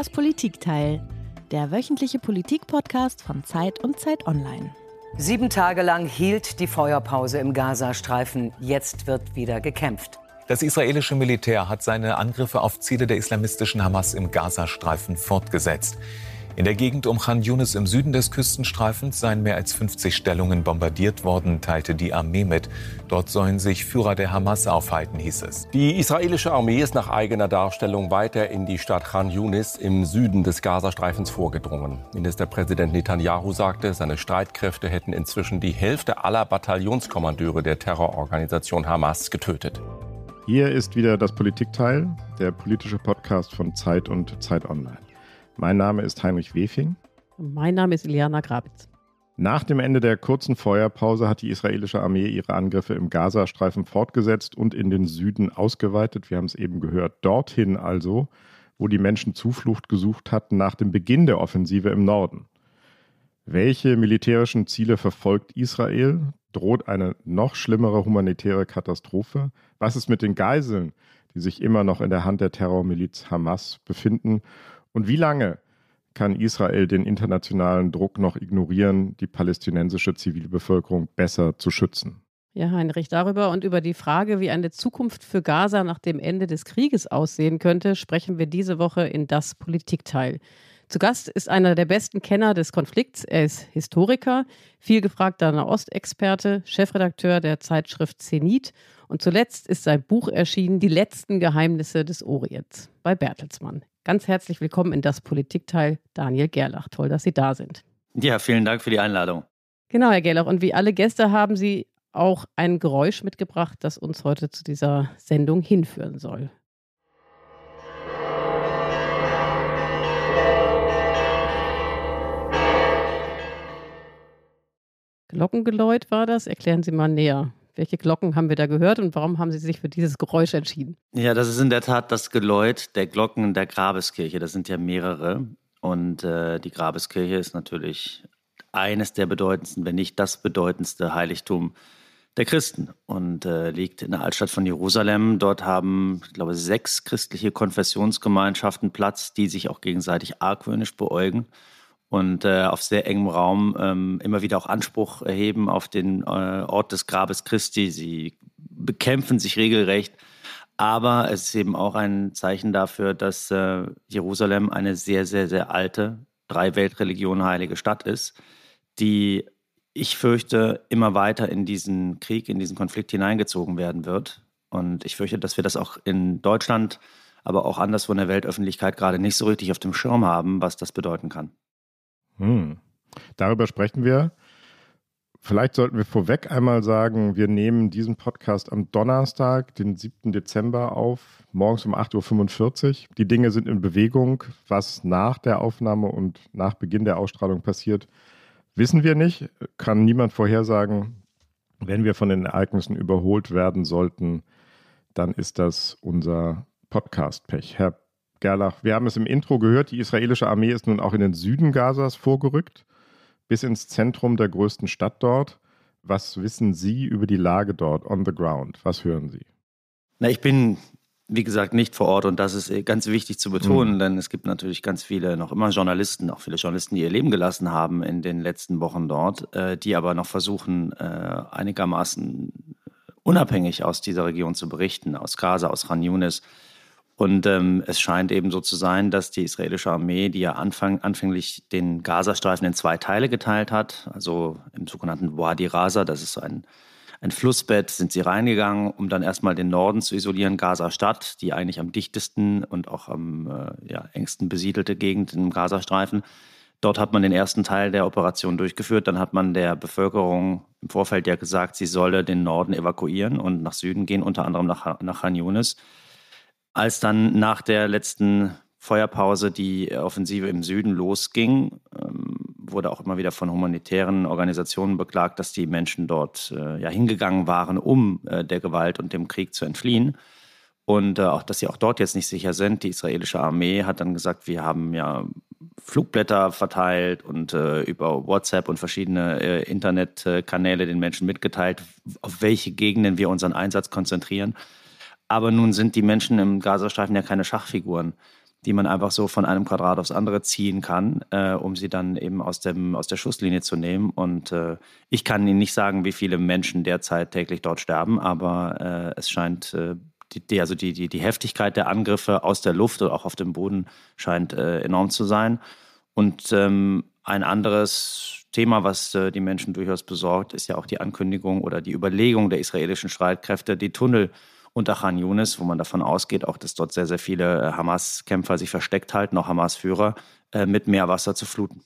Das Politikteil, der wöchentliche Politikpodcast von Zeit und Zeit Online. Sieben Tage lang hielt die Feuerpause im Gazastreifen. Jetzt wird wieder gekämpft. Das israelische Militär hat seine Angriffe auf Ziele der islamistischen Hamas im Gazastreifen fortgesetzt. In der Gegend um Khan Yunis im Süden des Küstenstreifens seien mehr als 50 Stellungen bombardiert worden, teilte die Armee mit. Dort sollen sich Führer der Hamas aufhalten, hieß es. Die israelische Armee ist nach eigener Darstellung weiter in die Stadt Khan Yunis im Süden des Gazastreifens vorgedrungen. Ministerpräsident Netanyahu sagte, seine Streitkräfte hätten inzwischen die Hälfte aller Bataillonskommandeure der Terrororganisation Hamas getötet. Hier ist wieder das Politikteil, der politische Podcast von Zeit und Zeit Online. Mein Name ist Heinrich Wefing. Mein Name ist Iliana Grabitz. Nach dem Ende der kurzen Feuerpause hat die israelische Armee ihre Angriffe im Gazastreifen fortgesetzt und in den Süden ausgeweitet. Wir haben es eben gehört. Dorthin also, wo die Menschen Zuflucht gesucht hatten nach dem Beginn der Offensive im Norden. Welche militärischen Ziele verfolgt Israel? Droht eine noch schlimmere humanitäre Katastrophe? Was ist mit den Geiseln, die sich immer noch in der Hand der Terrormiliz Hamas befinden? Und wie lange kann Israel den internationalen Druck noch ignorieren, die palästinensische Zivilbevölkerung besser zu schützen? Ja, Heinrich, darüber und über die Frage, wie eine Zukunft für Gaza nach dem Ende des Krieges aussehen könnte, sprechen wir diese Woche in das Politikteil. Zu Gast ist einer der besten Kenner des Konflikts. Er ist Historiker, viel gefragter Nahostexperte, Chefredakteur der Zeitschrift Zenit und zuletzt ist sein Buch erschienen, Die letzten Geheimnisse des Orients bei Bertelsmann. Ganz herzlich willkommen in das Politikteil, Daniel Gerlach. Toll, dass Sie da sind. Ja, vielen Dank für die Einladung. Genau, Herr Gerlach. Und wie alle Gäste haben Sie auch ein Geräusch mitgebracht, das uns heute zu dieser Sendung hinführen soll. Glockengeläut war das. Erklären Sie mal näher. Welche Glocken haben wir da gehört und warum haben Sie sich für dieses Geräusch entschieden? Ja, das ist in der Tat das Geläut der Glocken der Grabeskirche. Das sind ja mehrere. Und äh, die Grabeskirche ist natürlich eines der bedeutendsten, wenn nicht das bedeutendste Heiligtum der Christen und äh, liegt in der Altstadt von Jerusalem. Dort haben, ich glaube, sechs christliche Konfessionsgemeinschaften Platz, die sich auch gegenseitig argwöhnisch beäugen und äh, auf sehr engem Raum ähm, immer wieder auch Anspruch erheben auf den äh, Ort des Grabes Christi. Sie bekämpfen sich regelrecht. Aber es ist eben auch ein Zeichen dafür, dass äh, Jerusalem eine sehr, sehr, sehr alte, drei Weltreligionen heilige Stadt ist, die ich fürchte, immer weiter in diesen Krieg, in diesen Konflikt hineingezogen werden wird. Und ich fürchte, dass wir das auch in Deutschland, aber auch anderswo in der Weltöffentlichkeit gerade nicht so richtig auf dem Schirm haben, was das bedeuten kann. Hm. Darüber sprechen wir. Vielleicht sollten wir vorweg einmal sagen, wir nehmen diesen Podcast am Donnerstag, den 7. Dezember auf, morgens um 8.45 Uhr. Die Dinge sind in Bewegung. Was nach der Aufnahme und nach Beginn der Ausstrahlung passiert, wissen wir nicht. Kann niemand vorhersagen. Wenn wir von den Ereignissen überholt werden sollten, dann ist das unser Podcast-Pech. Herr Gerlach, wir haben es im Intro gehört, die israelische Armee ist nun auch in den Süden Gazas vorgerückt, bis ins Zentrum der größten Stadt dort. Was wissen Sie über die Lage dort on the ground? Was hören Sie? Na, ich bin, wie gesagt, nicht vor Ort und das ist äh, ganz wichtig zu betonen, mhm. denn es gibt natürlich ganz viele, noch immer Journalisten, auch viele Journalisten, die ihr Leben gelassen haben in den letzten Wochen dort, äh, die aber noch versuchen, äh, einigermaßen unabhängig aus dieser Region zu berichten, aus Gaza, aus Khan Yunis und ähm, es scheint eben so zu sein, dass die israelische Armee, die ja Anfang, anfänglich den Gazastreifen in zwei Teile geteilt hat, also im sogenannten Wadi Rasa, das ist so ein, ein Flussbett, sind sie reingegangen, um dann erstmal den Norden zu isolieren, Gaza-Stadt, die eigentlich am dichtesten und auch am äh, ja, engsten besiedelte Gegend im Gazastreifen. Dort hat man den ersten Teil der Operation durchgeführt. Dann hat man der Bevölkerung im Vorfeld ja gesagt, sie solle den Norden evakuieren und nach Süden gehen, unter anderem nach, nach Khan Yunis. Als dann nach der letzten Feuerpause die Offensive im Süden losging, ähm, wurde auch immer wieder von humanitären Organisationen beklagt, dass die Menschen dort äh, ja hingegangen waren, um äh, der Gewalt und dem Krieg zu entfliehen. Und äh, auch, dass sie auch dort jetzt nicht sicher sind. Die israelische Armee hat dann gesagt, wir haben ja Flugblätter verteilt und äh, über WhatsApp und verschiedene äh, Internetkanäle den Menschen mitgeteilt, auf welche Gegenden wir unseren Einsatz konzentrieren. Aber nun sind die Menschen im Gazastreifen ja keine Schachfiguren. die man einfach so von einem Quadrat aufs andere ziehen kann, äh, um sie dann eben aus, dem, aus der Schusslinie zu nehmen. Und äh, ich kann Ihnen nicht sagen, wie viele Menschen derzeit täglich dort sterben, aber äh, es scheint, äh, die, die, also die, die, die Heftigkeit der Angriffe aus der Luft oder auch auf dem Boden scheint äh, enorm zu sein. Und ähm, ein anderes Thema, was äh, die Menschen durchaus besorgt, ist ja auch die Ankündigung oder die Überlegung der israelischen Streitkräfte, die Tunnel unter Khan Yunis, wo man davon ausgeht, auch dass dort sehr, sehr viele äh, Hamas-Kämpfer sich versteckt halten, auch Hamas-Führer, äh, mit Meerwasser zu fluten.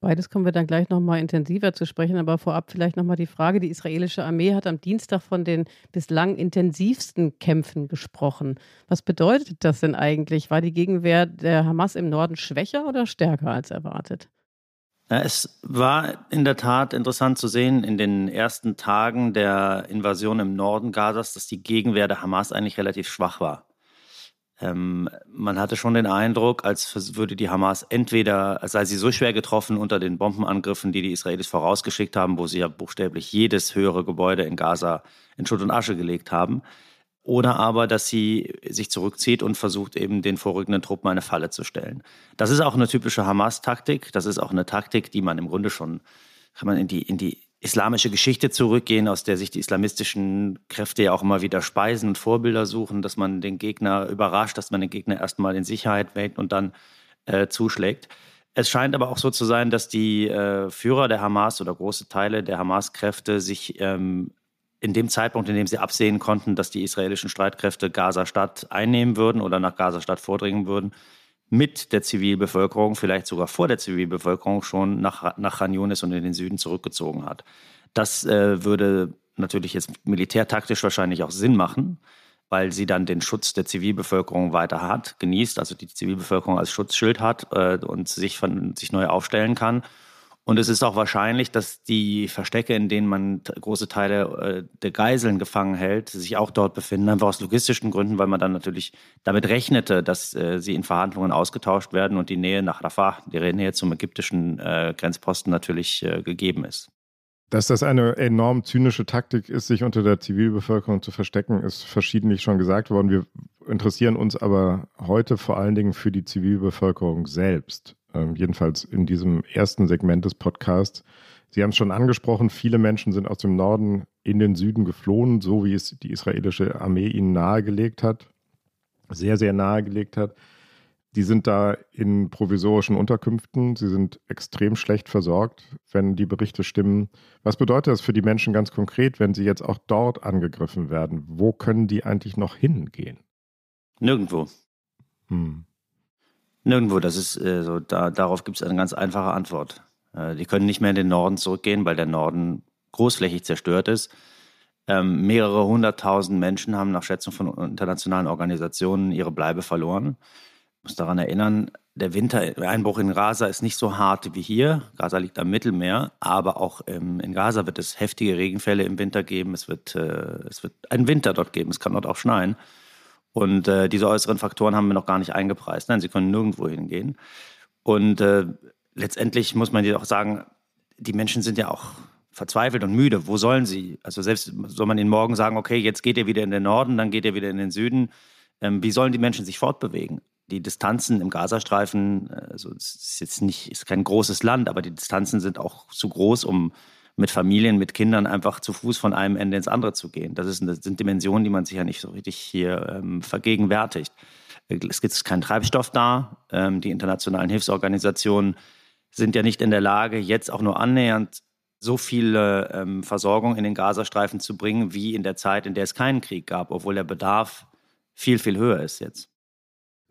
Beides kommen wir dann gleich nochmal intensiver zu sprechen, aber vorab vielleicht nochmal die Frage, die israelische Armee hat am Dienstag von den bislang intensivsten Kämpfen gesprochen. Was bedeutet das denn eigentlich? War die Gegenwehr der Hamas im Norden schwächer oder stärker als erwartet? Es war in der Tat interessant zu sehen in den ersten Tagen der Invasion im Norden Gazas, dass die Gegenwehr der Hamas eigentlich relativ schwach war. Ähm, man hatte schon den Eindruck, als würde die Hamas entweder, als sei sie so schwer getroffen unter den Bombenangriffen, die die Israelis vorausgeschickt haben, wo sie ja buchstäblich jedes höhere Gebäude in Gaza in Schutt und Asche gelegt haben, oder aber, dass sie sich zurückzieht und versucht, eben den vorrückenden Truppen eine Falle zu stellen. Das ist auch eine typische Hamas-Taktik. Das ist auch eine Taktik, die man im Grunde schon, kann man in die, in die islamische Geschichte zurückgehen, aus der sich die islamistischen Kräfte ja auch immer wieder speisen und Vorbilder suchen, dass man den Gegner überrascht, dass man den Gegner erstmal in Sicherheit wählt und dann äh, zuschlägt. Es scheint aber auch so zu sein, dass die äh, Führer der Hamas oder große Teile der Hamas-Kräfte sich ähm, in dem Zeitpunkt, in dem sie absehen konnten, dass die israelischen Streitkräfte Gaza-Stadt einnehmen würden oder nach Gaza-Stadt vordringen würden, mit der Zivilbevölkerung, vielleicht sogar vor der Zivilbevölkerung schon nach, nach Khan Yunis und in den Süden zurückgezogen hat. Das äh, würde natürlich jetzt militärtaktisch wahrscheinlich auch Sinn machen, weil sie dann den Schutz der Zivilbevölkerung weiter hat, genießt, also die Zivilbevölkerung als Schutzschild hat äh, und sich, von, sich neu aufstellen kann und es ist auch wahrscheinlich, dass die Verstecke, in denen man große Teile äh, der Geiseln gefangen hält, sich auch dort befinden, einfach aus logistischen Gründen, weil man dann natürlich damit rechnete, dass äh, sie in Verhandlungen ausgetauscht werden und die Nähe nach Rafah, die Nähe zum ägyptischen äh, Grenzposten natürlich gegeben ist. Dass das eine enorm zynische Taktik ist, sich unter der Zivilbevölkerung zu verstecken, ist verschiedentlich schon gesagt worden. Wir interessieren uns aber heute vor allen Dingen für die Zivilbevölkerung selbst ähm, jedenfalls in diesem ersten Segment des Podcasts. Sie haben es schon angesprochen, viele Menschen sind aus dem Norden in den Süden geflohen, so wie es die israelische Armee ihnen nahegelegt hat, sehr, sehr nahegelegt hat. Die sind da in provisorischen Unterkünften. Sie sind extrem schlecht versorgt, wenn die Berichte stimmen. Was bedeutet das für die Menschen ganz konkret, wenn sie jetzt auch dort angegriffen werden? Wo können die eigentlich noch hingehen? Nirgendwo. Hm. Nirgendwo, das ist äh, so, da, darauf gibt es eine ganz einfache Antwort. Äh, die können nicht mehr in den Norden zurückgehen, weil der Norden großflächig zerstört ist. Ähm, mehrere hunderttausend Menschen haben nach Schätzung von internationalen Organisationen ihre Bleibe verloren. Ich muss daran erinnern, der Wintereinbruch in Gaza ist nicht so hart wie hier. Gaza liegt am Mittelmeer, aber auch ähm, in Gaza wird es heftige Regenfälle im Winter geben. Es wird, äh, es wird einen Winter dort geben. Es kann dort auch schneien. Und äh, diese äußeren Faktoren haben wir noch gar nicht eingepreist. Nein, sie können nirgendwo hingehen. Und äh, letztendlich muss man dir auch sagen, die Menschen sind ja auch verzweifelt und müde. Wo sollen sie? Also selbst soll man ihnen morgen sagen, okay, jetzt geht ihr wieder in den Norden, dann geht ihr wieder in den Süden. Ähm, wie sollen die Menschen sich fortbewegen? Die Distanzen im Gazastreifen, also es ist jetzt nicht, ist kein großes Land, aber die Distanzen sind auch zu groß, um mit Familien, mit Kindern einfach zu Fuß von einem Ende ins andere zu gehen. Das, ist, das sind Dimensionen, die man sich ja nicht so richtig hier ähm, vergegenwärtigt. Es gibt keinen Treibstoff da. Ähm, die internationalen Hilfsorganisationen sind ja nicht in der Lage, jetzt auch nur annähernd so viele ähm, Versorgung in den Gazastreifen zu bringen, wie in der Zeit, in der es keinen Krieg gab, obwohl der Bedarf viel, viel höher ist jetzt.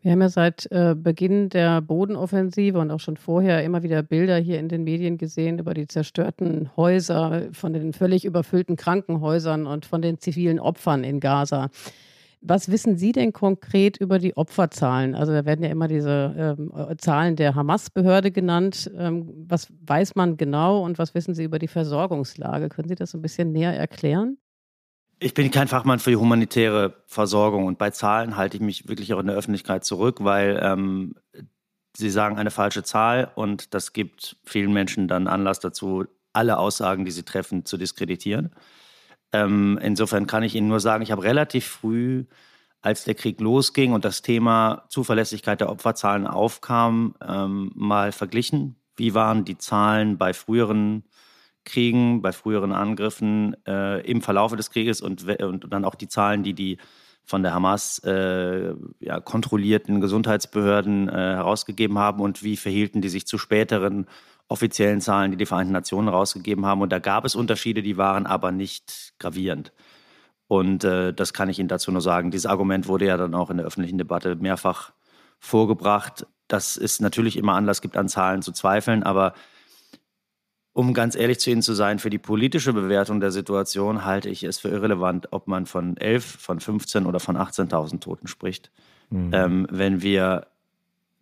Wir haben ja seit äh, Beginn der Bodenoffensive und auch schon vorher immer wieder Bilder hier in den Medien gesehen über die zerstörten Häuser, von den völlig überfüllten Krankenhäusern und von den zivilen Opfern in Gaza. Was wissen Sie denn konkret über die Opferzahlen? Also da werden ja immer diese ähm, Zahlen der Hamas-Behörde genannt. Ähm, was weiß man genau und was wissen Sie über die Versorgungslage? Können Sie das ein bisschen näher erklären? Ich bin kein Fachmann für die humanitäre Versorgung und bei Zahlen halte ich mich wirklich auch in der Öffentlichkeit zurück, weil ähm, Sie sagen eine falsche Zahl und das gibt vielen Menschen dann Anlass dazu, alle Aussagen, die sie treffen, zu diskreditieren. Ähm, insofern kann ich Ihnen nur sagen, ich habe relativ früh als der Krieg losging und das Thema Zuverlässigkeit der Opferzahlen aufkam, ähm, mal verglichen. Wie waren die Zahlen bei früheren Kriegen, bei früheren Angriffen äh, im Verlauf des Krieges und, und dann auch die Zahlen, die die von der Hamas äh, ja, kontrollierten Gesundheitsbehörden äh, herausgegeben haben und wie verhielten die sich zu späteren offiziellen Zahlen, die die Vereinten Nationen herausgegeben haben. Und da gab es Unterschiede, die waren aber nicht gravierend. Und äh, das kann ich Ihnen dazu nur sagen. Dieses Argument wurde ja dann auch in der öffentlichen Debatte mehrfach vorgebracht, dass es natürlich immer Anlass gibt, an Zahlen zu zweifeln, aber um ganz ehrlich zu Ihnen zu sein, für die politische Bewertung der Situation halte ich es für irrelevant, ob man von 11, von 15 oder von 18.000 Toten spricht. Mhm. Ähm, wenn wir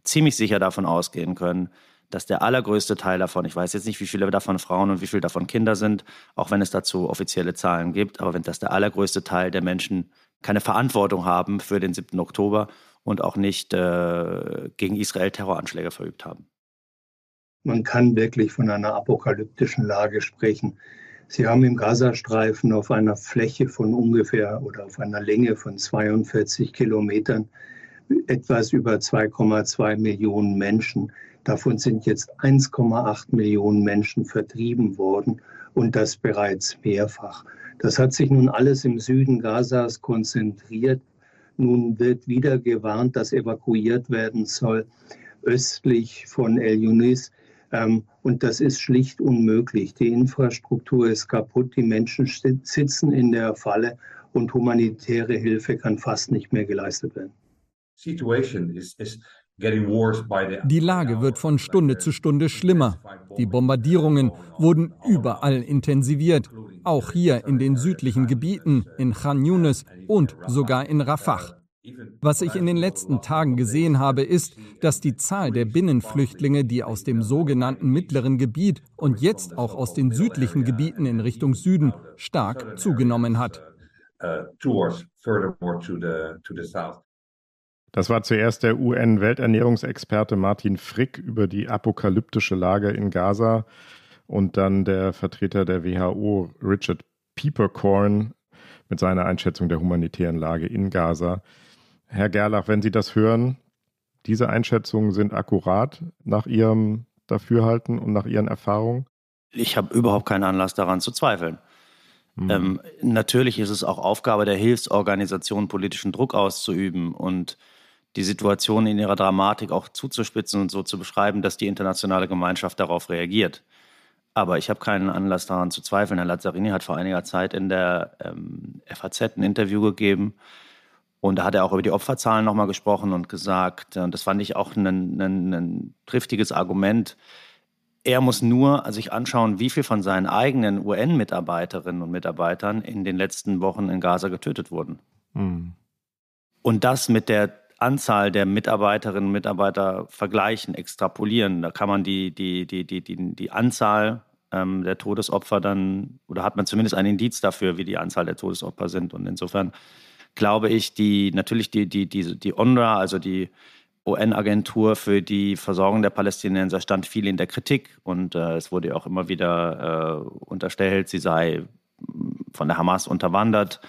ziemlich sicher davon ausgehen können, dass der allergrößte Teil davon, ich weiß jetzt nicht, wie viele davon Frauen und wie viele davon Kinder sind, auch wenn es dazu offizielle Zahlen gibt, aber wenn das der allergrößte Teil der Menschen keine Verantwortung haben für den 7. Oktober und auch nicht äh, gegen Israel Terroranschläge verübt haben. Man kann wirklich von einer apokalyptischen Lage sprechen. Sie haben im Gazastreifen auf einer Fläche von ungefähr oder auf einer Länge von 42 Kilometern etwas über 2,2 Millionen Menschen. Davon sind jetzt 1,8 Millionen Menschen vertrieben worden und das bereits mehrfach. Das hat sich nun alles im Süden Gazas konzentriert. Nun wird wieder gewarnt, dass evakuiert werden soll östlich von El Yunis. Ähm, und das ist schlicht unmöglich. Die Infrastruktur ist kaputt, die Menschen sitzen in der Falle und humanitäre Hilfe kann fast nicht mehr geleistet werden. Die Lage wird von Stunde zu Stunde schlimmer. Die Bombardierungen wurden überall intensiviert, auch hier in den südlichen Gebieten, in Khan Yunis und sogar in Rafah. Was ich in den letzten Tagen gesehen habe, ist, dass die Zahl der Binnenflüchtlinge, die aus dem sogenannten mittleren Gebiet und jetzt auch aus den südlichen Gebieten in Richtung Süden stark zugenommen hat. Das war zuerst der UN-Welternährungsexperte Martin Frick über die apokalyptische Lage in Gaza und dann der Vertreter der WHO Richard Piepercorn mit seiner Einschätzung der humanitären Lage in Gaza. Herr Gerlach, wenn Sie das hören, diese Einschätzungen sind akkurat nach Ihrem Dafürhalten und nach Ihren Erfahrungen? Ich habe überhaupt keinen Anlass daran zu zweifeln. Mhm. Ähm, natürlich ist es auch Aufgabe der Hilfsorganisation, politischen Druck auszuüben und die Situation in ihrer Dramatik auch zuzuspitzen und so zu beschreiben, dass die internationale Gemeinschaft darauf reagiert. Aber ich habe keinen Anlass daran zu zweifeln. Herr Lazzarini hat vor einiger Zeit in der ähm, FAZ ein Interview gegeben, und da hat er auch über die Opferzahlen nochmal gesprochen und gesagt, und das fand ich auch ein, ein, ein triftiges Argument, er muss nur sich anschauen, wie viel von seinen eigenen UN-Mitarbeiterinnen und Mitarbeitern in den letzten Wochen in Gaza getötet wurden. Mhm. Und das mit der Anzahl der Mitarbeiterinnen und Mitarbeiter vergleichen, extrapolieren. Da kann man die, die, die, die, die, die Anzahl ähm, der Todesopfer dann, oder hat man zumindest ein Indiz dafür, wie die Anzahl der Todesopfer sind. Und insofern glaube ich, die natürlich die, die, die, die UNRWA, also die UN-Agentur für die Versorgung der Palästinenser, stand viel in der Kritik und äh, es wurde auch immer wieder äh, unterstellt, sie sei von der Hamas unterwandert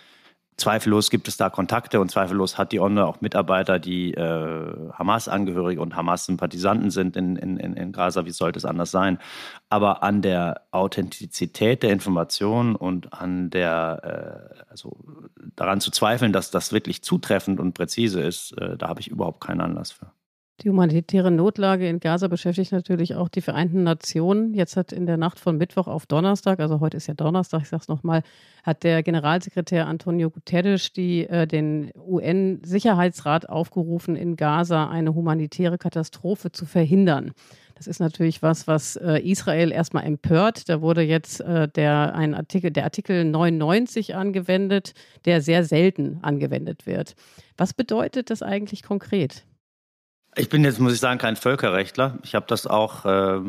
zweifellos gibt es da Kontakte und zweifellos hat die ONU auch Mitarbeiter, die äh, Hamas-Angehörige und Hamas-Sympathisanten sind in, in, in Gaza. Wie sollte es anders sein? Aber an der Authentizität der Information und an der, äh, also daran zu zweifeln, dass das wirklich zutreffend und präzise ist, äh, da habe ich überhaupt keinen Anlass für. Die humanitäre Notlage in Gaza beschäftigt natürlich auch die Vereinten Nationen. Jetzt hat in der Nacht von Mittwoch auf Donnerstag, also heute ist ja Donnerstag, ich sage es nochmal, hat der Generalsekretär Antonio Guterres die, äh, den UN-Sicherheitsrat aufgerufen, in Gaza eine humanitäre Katastrophe zu verhindern. Das ist natürlich was, was äh, Israel erstmal empört. Da wurde jetzt äh, der, ein Artikel, der Artikel 99 angewendet, der sehr selten angewendet wird. Was bedeutet das eigentlich konkret? Ich bin jetzt, muss ich sagen, kein Völkerrechtler. Ich habe das auch äh,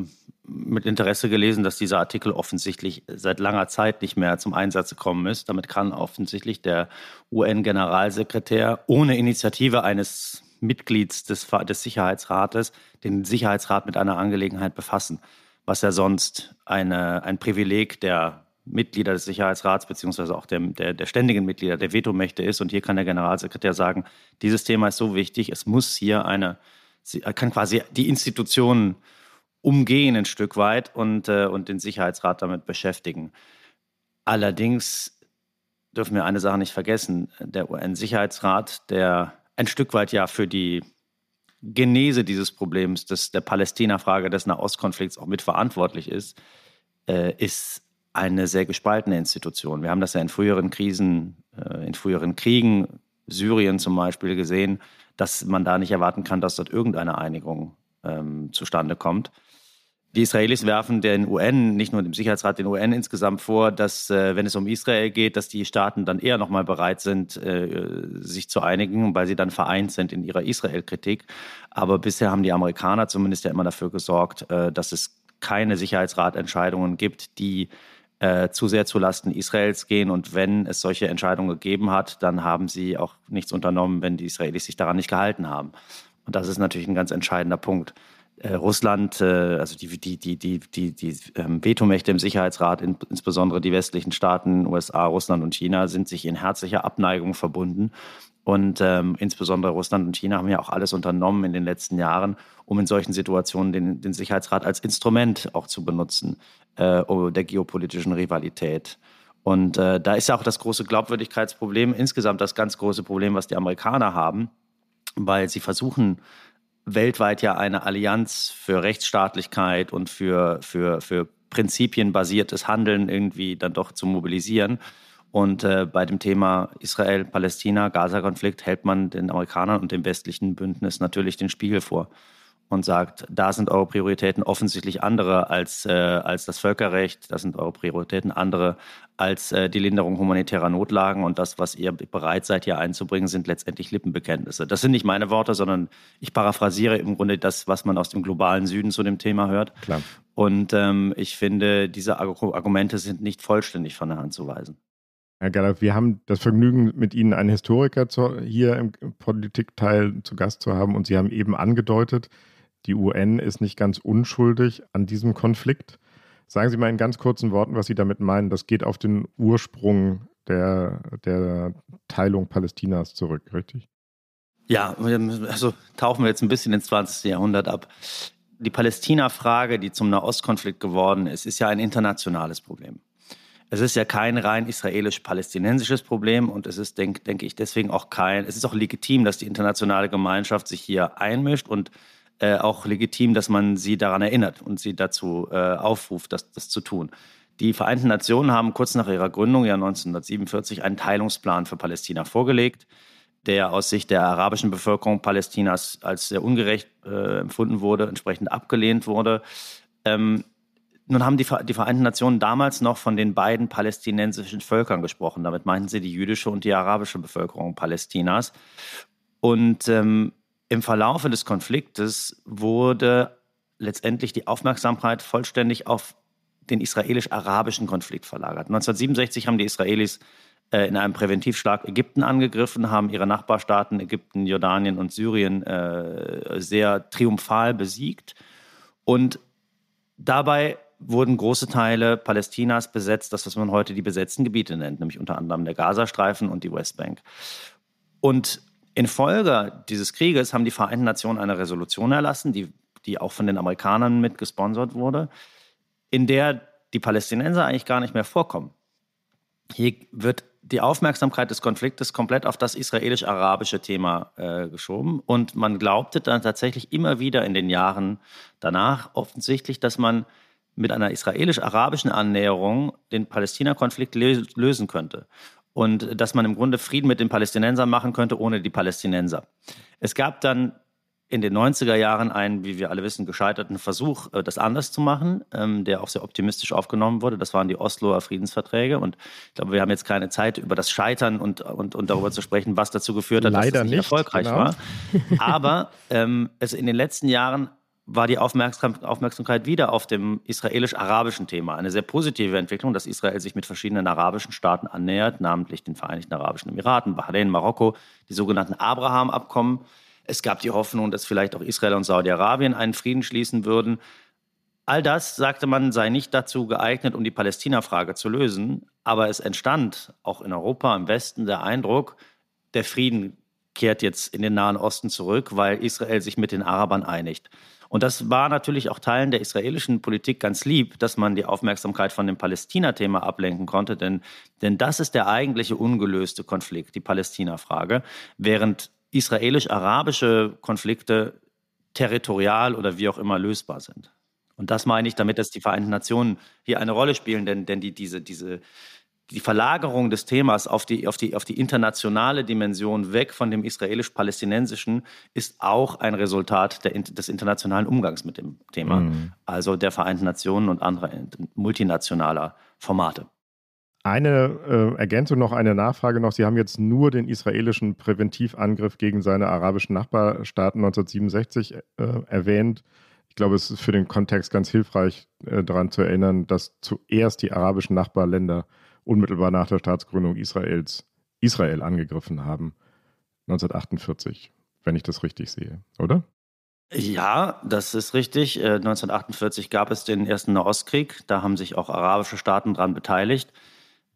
mit Interesse gelesen, dass dieser Artikel offensichtlich seit langer Zeit nicht mehr zum Einsatz gekommen ist. Damit kann offensichtlich der UN-Generalsekretär ohne Initiative eines Mitglieds des, des Sicherheitsrates den Sicherheitsrat mit einer Angelegenheit befassen, was ja sonst eine, ein Privileg der Mitglieder des Sicherheitsrats beziehungsweise auch der, der, der ständigen Mitglieder der Vetomächte ist. Und hier kann der Generalsekretär sagen, dieses Thema ist so wichtig, es muss hier eine, er kann quasi die Institutionen umgehen ein Stück weit und, äh, und den Sicherheitsrat damit beschäftigen. Allerdings dürfen wir eine Sache nicht vergessen. Der UN-Sicherheitsrat, der ein Stück weit ja für die Genese dieses Problems, des, der Palästina-Frage, des Nahostkonflikts auch mitverantwortlich ist, äh, ist eine sehr gespaltene Institution. Wir haben das ja in früheren Krisen, äh, in früheren Kriegen, Syrien zum Beispiel, gesehen, dass man da nicht erwarten kann, dass dort irgendeine Einigung ähm, zustande kommt. Die Israelis werfen den UN, nicht nur dem Sicherheitsrat, den UN insgesamt vor, dass, äh, wenn es um Israel geht, dass die Staaten dann eher nochmal bereit sind, äh, sich zu einigen, weil sie dann vereint sind in ihrer Israel-Kritik. Aber bisher haben die Amerikaner zumindest ja immer dafür gesorgt, äh, dass es keine Sicherheitsratentscheidungen gibt, die äh, zu sehr zulasten Israels gehen. Und wenn es solche Entscheidungen gegeben hat, dann haben sie auch nichts unternommen, wenn die Israelis sich daran nicht gehalten haben. Und das ist natürlich ein ganz entscheidender Punkt. Äh, Russland, äh, also die, die, die, die, die, die ähm, Vetomächte im Sicherheitsrat, in, insbesondere die westlichen Staaten, USA, Russland und China, sind sich in herzlicher Abneigung verbunden. Und ähm, insbesondere Russland und China haben ja auch alles unternommen in den letzten Jahren, um in solchen Situationen den, den Sicherheitsrat als Instrument auch zu benutzen äh, der geopolitischen Rivalität. Und äh, da ist ja auch das große Glaubwürdigkeitsproblem, insgesamt das ganz große Problem, was die Amerikaner haben, weil sie versuchen, weltweit ja eine Allianz für Rechtsstaatlichkeit und für, für, für prinzipienbasiertes Handeln irgendwie dann doch zu mobilisieren. Und äh, bei dem Thema Israel, Palästina, Gaza-Konflikt hält man den Amerikanern und dem westlichen Bündnis natürlich den Spiegel vor und sagt, da sind eure Prioritäten offensichtlich andere als, äh, als das Völkerrecht, da sind eure Prioritäten andere als äh, die Linderung humanitärer Notlagen und das, was ihr bereit seid hier einzubringen, sind letztendlich Lippenbekenntnisse. Das sind nicht meine Worte, sondern ich paraphrasiere im Grunde das, was man aus dem globalen Süden zu dem Thema hört. Klar. Und ähm, ich finde, diese Argumente sind nicht vollständig von der Hand zu weisen. Herr Galler, wir haben das Vergnügen, mit Ihnen einen Historiker zu, hier im Politikteil zu Gast zu haben und Sie haben eben angedeutet, die UN ist nicht ganz unschuldig an diesem Konflikt. Sagen Sie mal in ganz kurzen Worten, was Sie damit meinen. Das geht auf den Ursprung der, der Teilung Palästinas zurück, richtig? Ja, also tauchen wir jetzt ein bisschen ins 20. Jahrhundert ab. Die Palästina-Frage, die zum Nahostkonflikt geworden ist, ist ja ein internationales Problem. Es ist ja kein rein israelisch-palästinensisches Problem und es ist, denke denk ich, deswegen auch kein, es ist auch legitim, dass die internationale Gemeinschaft sich hier einmischt und äh, auch legitim, dass man sie daran erinnert und sie dazu äh, aufruft, das, das zu tun. Die Vereinten Nationen haben kurz nach ihrer Gründung, ja 1947, einen Teilungsplan für Palästina vorgelegt, der aus Sicht der arabischen Bevölkerung Palästinas als sehr ungerecht äh, empfunden wurde, entsprechend abgelehnt wurde. Ähm, nun haben die, die, Vereinten Nationen damals noch von den beiden palästinensischen Völkern gesprochen. Damit meinten sie die jüdische und die arabische Bevölkerung Palästinas. Und ähm, im Verlaufe des Konfliktes wurde letztendlich die Aufmerksamkeit vollständig auf den israelisch-arabischen Konflikt verlagert. 1967 haben die Israelis äh, in einem Präventivschlag Ägypten angegriffen, haben ihre Nachbarstaaten Ägypten, Jordanien und Syrien äh, sehr triumphal besiegt. Und dabei wurden große Teile Palästinas besetzt, das, was man heute die besetzten Gebiete nennt, nämlich unter anderem der Gazastreifen und die Westbank. Und Infolge dieses Krieges haben die Vereinten Nationen eine Resolution erlassen, die, die auch von den Amerikanern mit gesponsert wurde, in der die Palästinenser eigentlich gar nicht mehr vorkommen. Hier wird die Aufmerksamkeit des Konfliktes komplett auf das israelisch-arabische Thema äh, geschoben. Und man glaubte dann tatsächlich immer wieder in den Jahren danach offensichtlich, dass man mit einer israelisch-arabischen Annäherung den Palästina-Konflikt lösen könnte und dass man im Grunde Frieden mit den Palästinensern machen könnte ohne die Palästinenser. Es gab dann in den 90er Jahren einen, wie wir alle wissen, gescheiterten Versuch, äh, das anders zu machen, ähm, der auch sehr optimistisch aufgenommen wurde. Das waren die Osloer Friedensverträge. Und ich glaube, wir haben jetzt keine Zeit, über das Scheitern und, und, und darüber zu sprechen, was dazu geführt hat, Leider dass es nicht, nicht erfolgreich genau. war. Aber ähm, es in den letzten Jahren war die Aufmerksamkeit wieder auf dem israelisch-arabischen Thema. Eine sehr positive Entwicklung, dass Israel sich mit verschiedenen arabischen Staaten annähert, namentlich den Vereinigten Arabischen Emiraten, Bahrain, Marokko, die sogenannten Abraham-Abkommen. Es gab die Hoffnung, dass vielleicht auch Israel und Saudi-Arabien einen Frieden schließen würden. All das, sagte man, sei nicht dazu geeignet, um die Palästina-Frage zu lösen. Aber es entstand auch in Europa, im Westen, der Eindruck, der Frieden kehrt jetzt in den Nahen Osten zurück, weil Israel sich mit den Arabern einigt. Und das war natürlich auch Teilen der israelischen Politik ganz lieb, dass man die Aufmerksamkeit von dem Palästina-Thema ablenken konnte, denn, denn das ist der eigentliche ungelöste Konflikt, die Palästina-Frage, während israelisch-arabische Konflikte territorial oder wie auch immer lösbar sind. Und das meine ich damit, dass die Vereinten Nationen hier eine Rolle spielen, denn, denn die, diese, diese, die Verlagerung des Themas auf die, auf, die, auf die internationale Dimension weg von dem israelisch-palästinensischen ist auch ein Resultat der, des internationalen Umgangs mit dem Thema, mhm. also der Vereinten Nationen und anderer multinationaler Formate. Eine äh, Ergänzung noch, eine Nachfrage noch. Sie haben jetzt nur den israelischen Präventivangriff gegen seine arabischen Nachbarstaaten 1967 äh, erwähnt. Ich glaube, es ist für den Kontext ganz hilfreich, äh, daran zu erinnern, dass zuerst die arabischen Nachbarländer unmittelbar nach der Staatsgründung Israels Israel angegriffen haben, 1948, wenn ich das richtig sehe, oder? Ja, das ist richtig. 1948 äh, gab es den ersten Nahostkrieg. Da haben sich auch arabische Staaten daran beteiligt.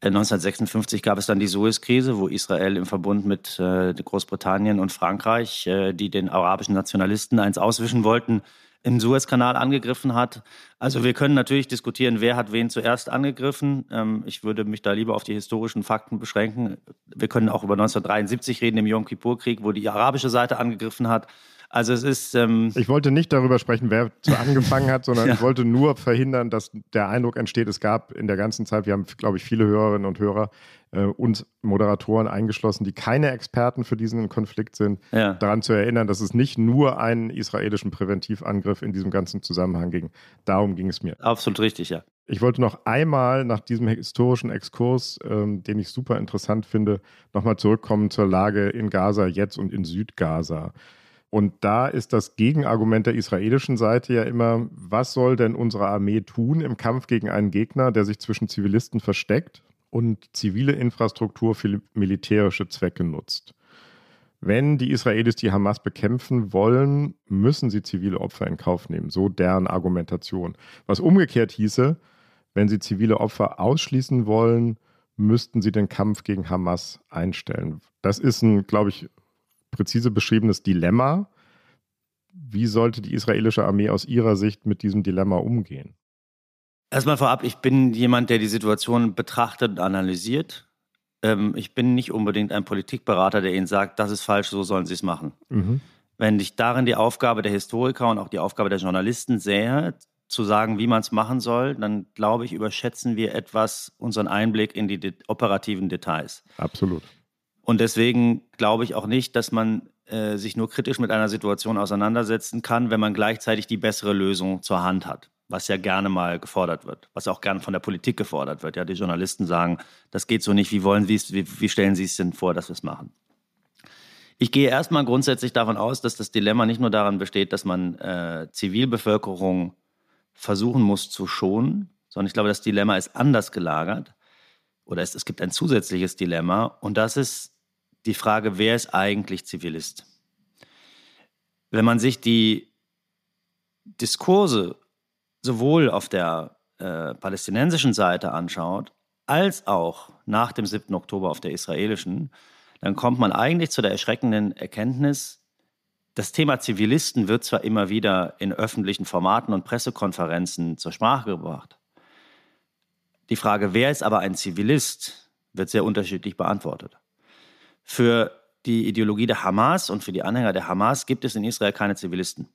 1956 äh, gab es dann die Suez-Krise, wo Israel im Verbund mit äh, Großbritannien und Frankreich, die den arabischen Nationalisten eins auswischen wollten, im Suezkanal angegriffen hat. Also wir können natürlich diskutieren, wer hat wen zuerst angegriffen. Ähm, ich würde mich da lieber auf die historischen Fakten beschränken. Wir können auch über 1973 reden, im Yom Kippur-Krieg, wo die arabische Seite angegriffen hat. Also es ist. Ähm ich wollte nicht darüber sprechen, wer zu angefangen hat, sondern ja. ich wollte nur verhindern, dass der Eindruck entsteht, es gab in der ganzen Zeit, wir haben, glaube ich, viele Hörerinnen und Hörer äh, und Moderatoren eingeschlossen, die keine Experten für diesen Konflikt sind, ja. daran zu erinnern, dass es nicht nur einen israelischen Präventivangriff in diesem ganzen Zusammenhang ging. Darum ging es mir. Absolut richtig, ja. Ich wollte noch einmal nach diesem historischen Exkurs, ähm, den ich super interessant finde, nochmal zurückkommen zur Lage in Gaza jetzt und in Südgaza. Und da ist das Gegenargument der israelischen Seite ja immer, was soll denn unsere Armee tun im Kampf gegen einen Gegner, der sich zwischen Zivilisten versteckt und zivile Infrastruktur für militärische Zwecke nutzt? Wenn die Israelis die Hamas bekämpfen wollen, müssen sie zivile Opfer in Kauf nehmen. So deren Argumentation. Was umgekehrt hieße, wenn sie zivile Opfer ausschließen wollen, müssten sie den Kampf gegen Hamas einstellen. Das ist ein, glaube ich, präzise beschriebenes Dilemma. Wie sollte die israelische Armee aus Ihrer Sicht mit diesem Dilemma umgehen? Erstmal vorab, ich bin jemand, der die Situation betrachtet und analysiert. Ähm, ich bin nicht unbedingt ein Politikberater, der Ihnen sagt, das ist falsch, so sollen Sie es machen. Mhm. Wenn ich darin die Aufgabe der Historiker und auch die Aufgabe der Journalisten sehe, zu sagen, wie man es machen soll, dann glaube ich, überschätzen wir etwas unseren Einblick in die de operativen Details. Absolut. Und deswegen glaube ich auch nicht, dass man äh, sich nur kritisch mit einer Situation auseinandersetzen kann, wenn man gleichzeitig die bessere Lösung zur Hand hat. Was ja gerne mal gefordert wird, was auch gerne von der Politik gefordert wird. Ja, die Journalisten sagen, das geht so nicht, wie wollen Sie es, wie, wie stellen Sie es denn vor, dass wir es machen? Ich gehe erstmal grundsätzlich davon aus, dass das Dilemma nicht nur daran besteht, dass man äh, Zivilbevölkerung versuchen muss zu schonen, sondern ich glaube, das Dilemma ist anders gelagert. Oder es, es gibt ein zusätzliches Dilemma und das ist die Frage, wer ist eigentlich Zivilist? Wenn man sich die Diskurse sowohl auf der äh, palästinensischen Seite anschaut, als auch nach dem 7. Oktober auf der israelischen, dann kommt man eigentlich zu der erschreckenden Erkenntnis, das Thema Zivilisten wird zwar immer wieder in öffentlichen Formaten und Pressekonferenzen zur Sprache gebracht. Die Frage, wer ist aber ein Zivilist, wird sehr unterschiedlich beantwortet. Für die Ideologie der Hamas und für die Anhänger der Hamas gibt es in Israel keine Zivilisten.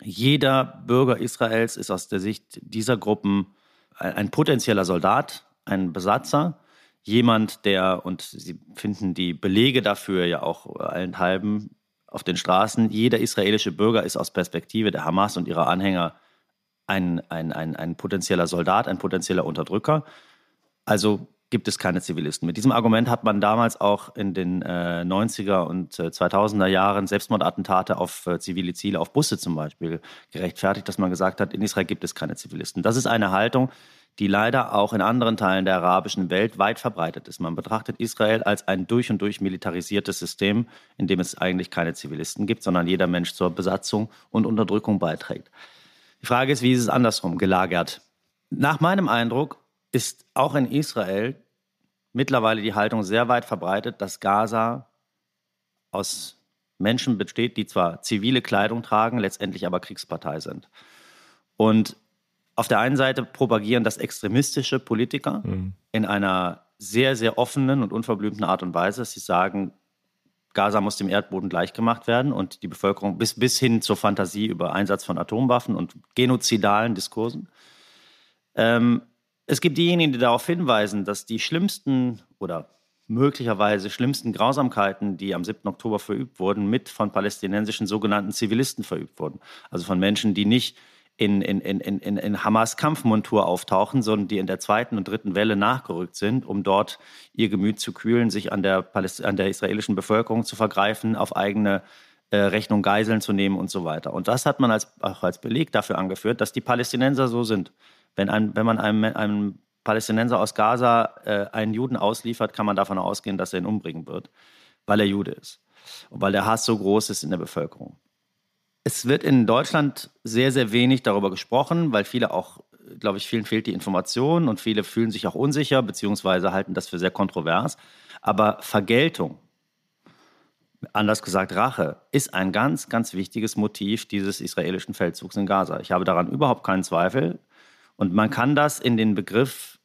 Jeder Bürger Israels ist aus der Sicht dieser Gruppen ein potenzieller Soldat, ein Besatzer, jemand, der, und Sie finden die Belege dafür ja auch allenthalben auf den Straßen, jeder israelische Bürger ist aus Perspektive der Hamas und ihrer Anhänger ein, ein, ein, ein potenzieller Soldat, ein potenzieller Unterdrücker. Also gibt es keine Zivilisten. Mit diesem Argument hat man damals auch in den äh, 90er und äh, 2000er Jahren Selbstmordattentate auf äh, zivile Ziele, auf Busse zum Beispiel, gerechtfertigt, dass man gesagt hat, in Israel gibt es keine Zivilisten. Das ist eine Haltung, die leider auch in anderen Teilen der arabischen Welt weit verbreitet ist. Man betrachtet Israel als ein durch und durch militarisiertes System, in dem es eigentlich keine Zivilisten gibt, sondern jeder Mensch zur Besatzung und Unterdrückung beiträgt. Die Frage ist, wie ist es andersrum gelagert? Nach meinem Eindruck ist auch in Israel mittlerweile die Haltung sehr weit verbreitet, dass Gaza aus Menschen besteht, die zwar zivile Kleidung tragen, letztendlich aber Kriegspartei sind. Und auf der einen Seite propagieren das extremistische Politiker mhm. in einer sehr, sehr offenen und unverblümten Art und Weise. Sie sagen, Gaza muss dem Erdboden gleichgemacht werden und die Bevölkerung bis, bis hin zur Fantasie über Einsatz von Atomwaffen und genozidalen Diskursen. Ähm, es gibt diejenigen, die darauf hinweisen, dass die schlimmsten oder möglicherweise schlimmsten Grausamkeiten, die am 7. Oktober verübt wurden, mit von palästinensischen sogenannten Zivilisten verübt wurden. Also von Menschen, die nicht in, in, in, in, in Hamas Kampfmontur auftauchen, sondern die in der zweiten und dritten Welle nachgerückt sind, um dort ihr Gemüt zu kühlen, sich an der, Paläst an der israelischen Bevölkerung zu vergreifen, auf eigene äh, Rechnung Geiseln zu nehmen und so weiter. Und das hat man als, auch als Beleg dafür angeführt, dass die Palästinenser so sind. Wenn, ein, wenn man einem, einem Palästinenser aus Gaza äh, einen Juden ausliefert, kann man davon ausgehen, dass er ihn umbringen wird, weil er Jude ist und weil der Hass so groß ist in der Bevölkerung. Es wird in Deutschland sehr, sehr wenig darüber gesprochen, weil viele auch, glaube ich, vielen fehlt die Information und viele fühlen sich auch unsicher, beziehungsweise halten das für sehr kontrovers. Aber Vergeltung, anders gesagt Rache, ist ein ganz, ganz wichtiges Motiv dieses israelischen Feldzugs in Gaza. Ich habe daran überhaupt keinen Zweifel. Und man kann das in den Begriff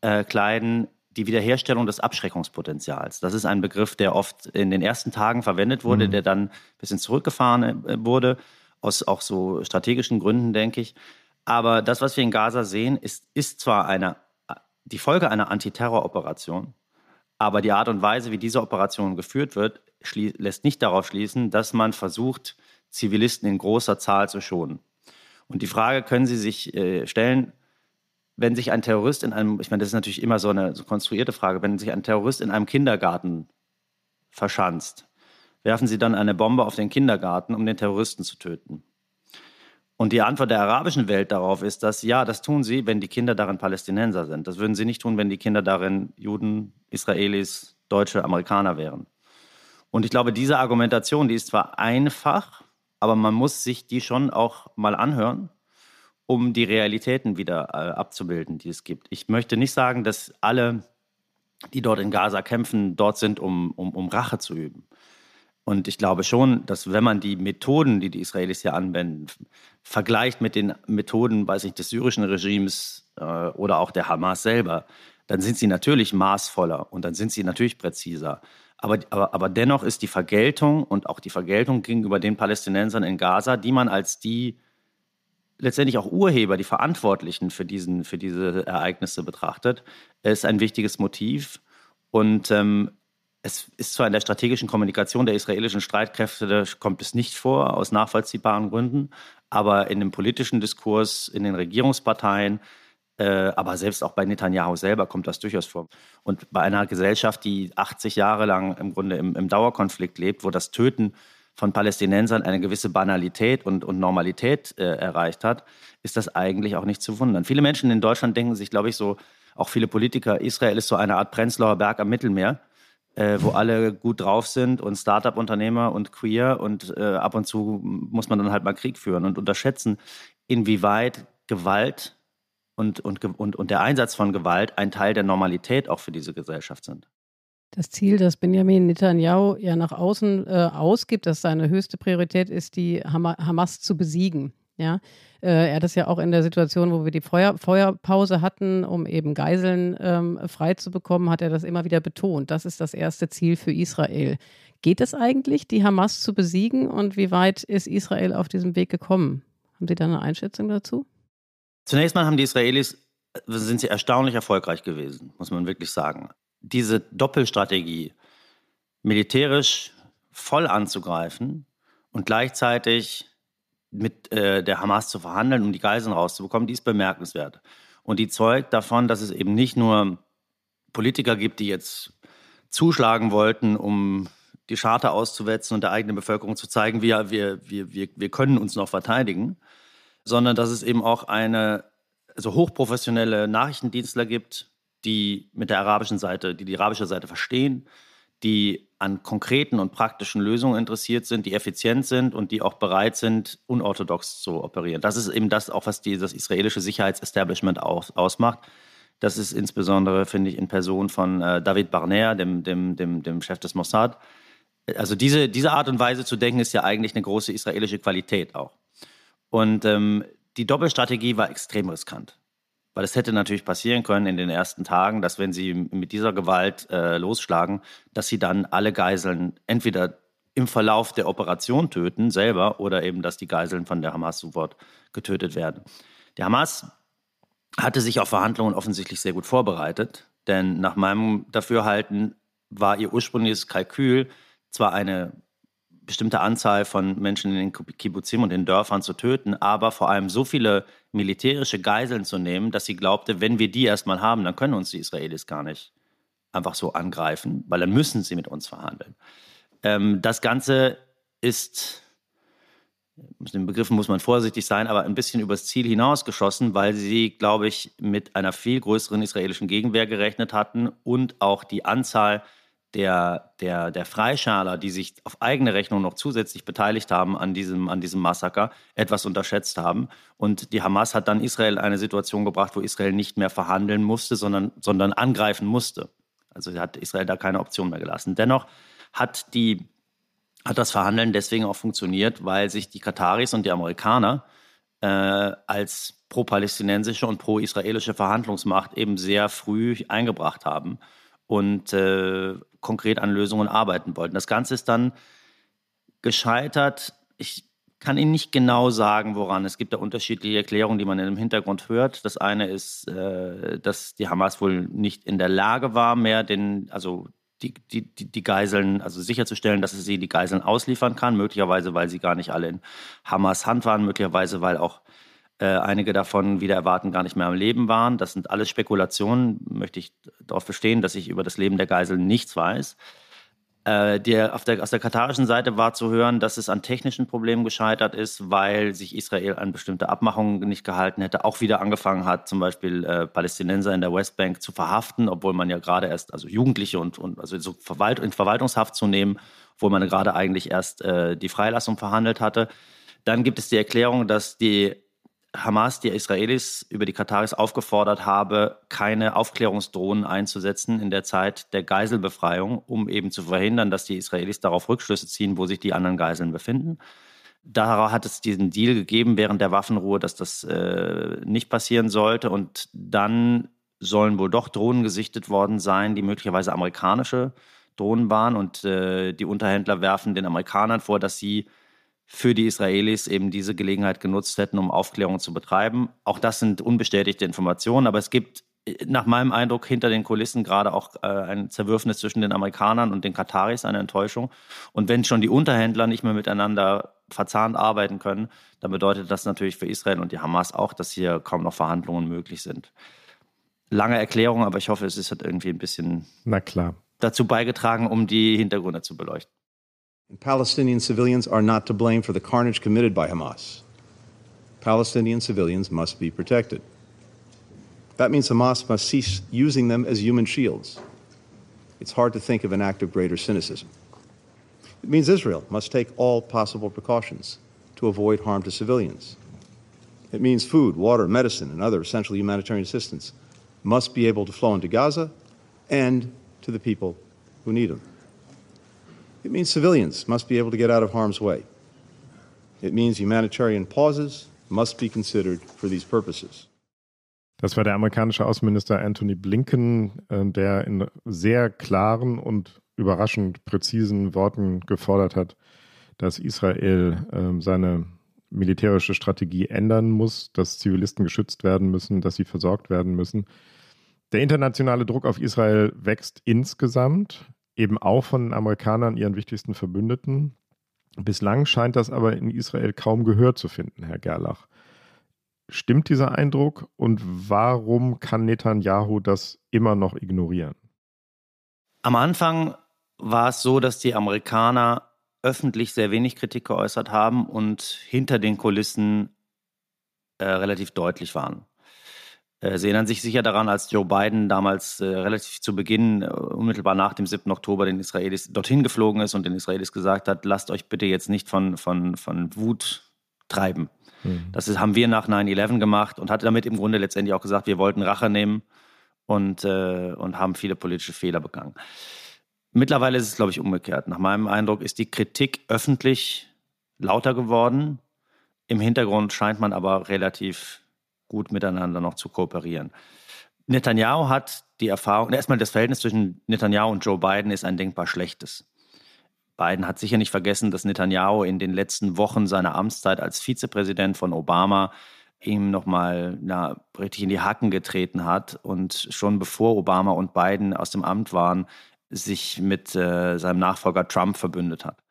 äh, kleiden, die Wiederherstellung des Abschreckungspotenzials. Das ist ein Begriff, der oft in den ersten Tagen verwendet wurde, mhm. der dann ein bisschen zurückgefahren äh, wurde, aus auch so strategischen Gründen, denke ich. Aber das, was wir in Gaza sehen, ist, ist zwar eine, die Folge einer Antiterroroperation, aber die Art und Weise, wie diese Operation geführt wird, lässt nicht darauf schließen, dass man versucht, Zivilisten in großer Zahl zu schonen. Und die Frage können Sie sich äh, stellen, wenn sich ein Terrorist in einem, ich meine, das ist natürlich immer so eine so konstruierte Frage, wenn sich ein Terrorist in einem Kindergarten verschanzt, werfen Sie dann eine Bombe auf den Kindergarten, um den Terroristen zu töten. Und die Antwort der arabischen Welt darauf ist, dass ja, das tun sie, wenn die Kinder darin Palästinenser sind. Das würden sie nicht tun, wenn die Kinder darin Juden, Israelis, Deutsche, Amerikaner wären. Und ich glaube, diese Argumentation, die ist zwar einfach, aber man muss sich die schon auch mal anhören um die Realitäten wieder äh, abzubilden, die es gibt. Ich möchte nicht sagen, dass alle, die dort in Gaza kämpfen, dort sind, um, um, um Rache zu üben. Und ich glaube schon, dass wenn man die Methoden, die die Israelis hier anwenden, vergleicht mit den Methoden, weiß ich, des syrischen Regimes äh, oder auch der Hamas selber, dann sind sie natürlich maßvoller und dann sind sie natürlich präziser. Aber, aber, aber dennoch ist die Vergeltung und auch die Vergeltung gegenüber den Palästinensern in Gaza, die man als die letztendlich auch Urheber, die Verantwortlichen für, diesen, für diese Ereignisse betrachtet, ist ein wichtiges Motiv. Und ähm, es ist zwar in der strategischen Kommunikation der israelischen Streitkräfte, kommt es nicht vor, aus nachvollziehbaren Gründen, aber in dem politischen Diskurs, in den Regierungsparteien, äh, aber selbst auch bei Netanyahu selber kommt das durchaus vor. Und bei einer Gesellschaft, die 80 Jahre lang im Grunde im, im Dauerkonflikt lebt, wo das Töten von Palästinensern eine gewisse Banalität und, und Normalität äh, erreicht hat, ist das eigentlich auch nicht zu wundern. Viele Menschen in Deutschland denken sich, glaube ich, so, auch viele Politiker, Israel ist so eine Art Prenzlauer Berg am Mittelmeer, äh, wo alle gut drauf sind und Start-up-Unternehmer und queer und äh, ab und zu muss man dann halt mal Krieg führen und unterschätzen, inwieweit Gewalt und, und, und, und der Einsatz von Gewalt ein Teil der Normalität auch für diese Gesellschaft sind. Das Ziel, das Benjamin Netanyahu ja nach außen äh, ausgibt, dass seine höchste Priorität ist, die Hamas zu besiegen. Ja, äh, er hat das ja auch in der Situation, wo wir die Feuer, Feuerpause hatten, um eben Geiseln ähm, frei zu bekommen, hat er das immer wieder betont. Das ist das erste Ziel für Israel. Geht es eigentlich, die Hamas zu besiegen und wie weit ist Israel auf diesem Weg gekommen? Haben Sie da eine Einschätzung dazu? Zunächst mal haben die Israelis sind sie erstaunlich erfolgreich gewesen, muss man wirklich sagen diese Doppelstrategie, militärisch voll anzugreifen und gleichzeitig mit äh, der Hamas zu verhandeln, um die Geiseln rauszubekommen, die ist bemerkenswert. Und die zeugt davon, dass es eben nicht nur Politiker gibt, die jetzt zuschlagen wollten, um die Charta auszuwetzen und der eigenen Bevölkerung zu zeigen, wir, wir, wir, wir können uns noch verteidigen, sondern dass es eben auch eine also hochprofessionelle Nachrichtendienstler gibt, die mit der arabischen Seite, die die arabische Seite verstehen, die an konkreten und praktischen Lösungen interessiert sind, die effizient sind und die auch bereit sind, unorthodox zu operieren. Das ist eben das auch, was die, das israelische Sicherheitsestablishment aus, ausmacht. Das ist insbesondere, finde ich, in Person von äh, David Barner, dem, dem, dem, dem Chef des Mossad. Also diese, diese Art und Weise zu denken, ist ja eigentlich eine große israelische Qualität auch. Und ähm, die Doppelstrategie war extrem riskant. Weil es hätte natürlich passieren können in den ersten Tagen, dass wenn sie mit dieser Gewalt äh, losschlagen, dass sie dann alle Geiseln entweder im Verlauf der Operation töten, selber, oder eben, dass die Geiseln von der Hamas sofort getötet werden. Die Hamas hatte sich auf Verhandlungen offensichtlich sehr gut vorbereitet, denn nach meinem Dafürhalten war ihr ursprüngliches Kalkül zwar eine bestimmte Anzahl von Menschen in den Kibbutzim und den Dörfern zu töten, aber vor allem so viele militärische Geiseln zu nehmen, dass sie glaubte, wenn wir die erstmal haben, dann können uns die Israelis gar nicht einfach so angreifen, weil dann müssen sie mit uns verhandeln. Ähm, das Ganze ist, mit den Begriffen muss man vorsichtig sein, aber ein bisschen übers Ziel hinausgeschossen, weil sie, glaube ich, mit einer viel größeren israelischen Gegenwehr gerechnet hatten und auch die Anzahl der, der, der Freischaler, die sich auf eigene Rechnung noch zusätzlich beteiligt haben an diesem, an diesem Massaker, etwas unterschätzt haben. Und die Hamas hat dann Israel eine Situation gebracht, wo Israel nicht mehr verhandeln musste, sondern, sondern angreifen musste. Also hat Israel da keine Option mehr gelassen. Dennoch hat, die, hat das Verhandeln deswegen auch funktioniert, weil sich die Kataris und die Amerikaner äh, als pro-palästinensische und pro-israelische Verhandlungsmacht eben sehr früh eingebracht haben und äh, konkret an Lösungen arbeiten wollten. Das Ganze ist dann gescheitert. Ich kann Ihnen nicht genau sagen, woran. Es gibt da unterschiedliche Erklärungen, die man im Hintergrund hört. Das eine ist, äh, dass die Hamas wohl nicht in der Lage war, mehr den, also die, die, die Geiseln, also sicherzustellen, dass sie die Geiseln ausliefern kann. Möglicherweise, weil sie gar nicht alle in Hamas Hand waren, möglicherweise, weil auch äh, einige davon wieder erwarten gar nicht mehr am Leben waren. Das sind alles Spekulationen. Möchte ich darauf bestehen, dass ich über das Leben der Geiseln nichts weiß. Äh, der, der, aus der katarischen Seite war zu hören, dass es an technischen Problemen gescheitert ist, weil sich Israel an bestimmte Abmachungen nicht gehalten hätte, auch wieder angefangen hat, zum Beispiel äh, Palästinenser in der Westbank zu verhaften, obwohl man ja gerade erst, also Jugendliche und, und also so Verwalt, in Verwaltungshaft zu nehmen, obwohl man gerade eigentlich erst äh, die Freilassung verhandelt hatte. Dann gibt es die Erklärung, dass die Hamas die Israelis über die Kataris aufgefordert habe, keine Aufklärungsdrohnen einzusetzen in der Zeit der Geiselbefreiung, um eben zu verhindern, dass die Israelis darauf Rückschlüsse ziehen, wo sich die anderen Geiseln befinden. Darauf hat es diesen Deal gegeben während der Waffenruhe, dass das äh, nicht passieren sollte. Und dann sollen wohl doch Drohnen gesichtet worden sein, die möglicherweise amerikanische Drohnen waren. Und äh, die Unterhändler werfen den Amerikanern vor, dass sie für die Israelis eben diese Gelegenheit genutzt hätten, um Aufklärung zu betreiben. Auch das sind unbestätigte Informationen, aber es gibt äh, nach meinem Eindruck hinter den Kulissen gerade auch äh, ein Zerwürfnis zwischen den Amerikanern und den Kataris, eine Enttäuschung. Und wenn schon die Unterhändler nicht mehr miteinander verzahnt arbeiten können, dann bedeutet das natürlich für Israel und die Hamas auch, dass hier kaum noch Verhandlungen möglich sind. Lange Erklärung, aber ich hoffe, es ist halt irgendwie ein bisschen Na klar. dazu beigetragen, um die Hintergründe zu beleuchten. Palestinian civilians are not to blame for the carnage committed by Hamas. Palestinian civilians must be protected. That means Hamas must cease using them as human shields. It's hard to think of an act of greater cynicism. It means Israel must take all possible precautions to avoid harm to civilians. It means food, water, medicine, and other essential humanitarian assistance must be able to flow into Gaza and to the people who need them. It means civilians must be able to get out of harm's way. It means humanitarian pauses must be considered for these purposes. Das war der amerikanische Außenminister Anthony Blinken, äh, der in sehr klaren und überraschend präzisen Worten gefordert hat, dass Israel ähm, seine militärische Strategie ändern muss, dass Zivilisten geschützt werden müssen, dass sie versorgt werden müssen. Der internationale Druck auf Israel wächst insgesamt eben auch von den Amerikanern, ihren wichtigsten Verbündeten. Bislang scheint das aber in Israel kaum Gehör zu finden, Herr Gerlach. Stimmt dieser Eindruck und warum kann Netanyahu das immer noch ignorieren? Am Anfang war es so, dass die Amerikaner öffentlich sehr wenig Kritik geäußert haben und hinter den Kulissen äh, relativ deutlich waren. Äh, Sie erinnern sich sicher daran, als Joe Biden damals äh, relativ zu Beginn, äh, unmittelbar nach dem 7. Oktober, den Israelis dorthin geflogen ist und den Israelis gesagt hat, lasst euch bitte jetzt nicht von, von, von Wut treiben. Mhm. Das ist, haben wir nach 9-11 gemacht und hat damit im Grunde letztendlich auch gesagt, wir wollten Rache nehmen und, äh, und haben viele politische Fehler begangen. Mittlerweile ist es, glaube ich, umgekehrt. Nach meinem Eindruck ist die Kritik öffentlich lauter geworden. Im Hintergrund scheint man aber relativ gut miteinander noch zu kooperieren. Netanyahu hat die Erfahrung, erstmal das Verhältnis zwischen Netanyahu und Joe Biden ist ein denkbar schlechtes. Biden hat sicher nicht vergessen, dass Netanyahu in den letzten Wochen seiner Amtszeit als Vizepräsident von Obama ihm nochmal na, richtig in die Hacken getreten hat und schon bevor Obama und Biden aus dem Amt waren, sich mit äh, seinem Nachfolger Trump verbündet hat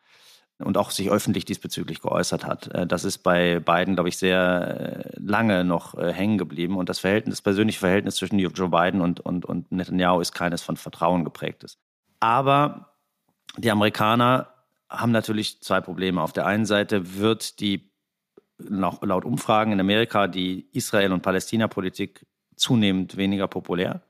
und auch sich öffentlich diesbezüglich geäußert hat. Äh, das ist bei beiden, glaube ich, sehr äh, lange noch äh, hängen geblieben. Und das Verhältnis, das persönliche Verhältnis zwischen Joe Biden und, und, und Netanyahu ist keines von Vertrauen geprägtes. Aber die Amerikaner haben natürlich zwei Probleme. Auf der einen Seite wird die laut Umfragen in Amerika die Israel- und Palästina-Politik zunehmend weniger populär.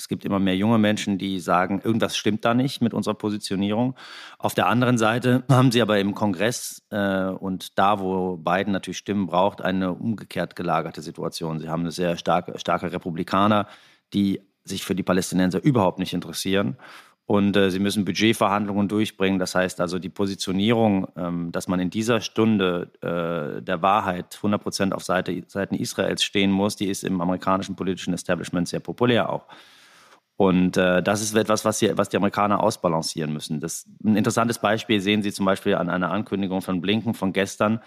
Es gibt immer mehr junge Menschen, die sagen, irgendwas stimmt da nicht mit unserer Positionierung. Auf der anderen Seite haben sie aber im Kongress äh, und da, wo Biden natürlich Stimmen braucht, eine umgekehrt gelagerte Situation. Sie haben eine sehr starke, starke Republikaner, die sich für die Palästinenser überhaupt nicht interessieren. Und äh, sie müssen Budgetverhandlungen durchbringen. Das heißt also, die Positionierung, ähm, dass man in dieser Stunde äh, der Wahrheit 100 Prozent auf Seite, Seiten Israels stehen muss, die ist im amerikanischen politischen Establishment sehr populär auch. Und äh, das ist etwas, was, hier, was die Amerikaner ausbalancieren müssen. Das, ein interessantes Beispiel sehen Sie zum Beispiel an einer Ankündigung von Blinken von gestern,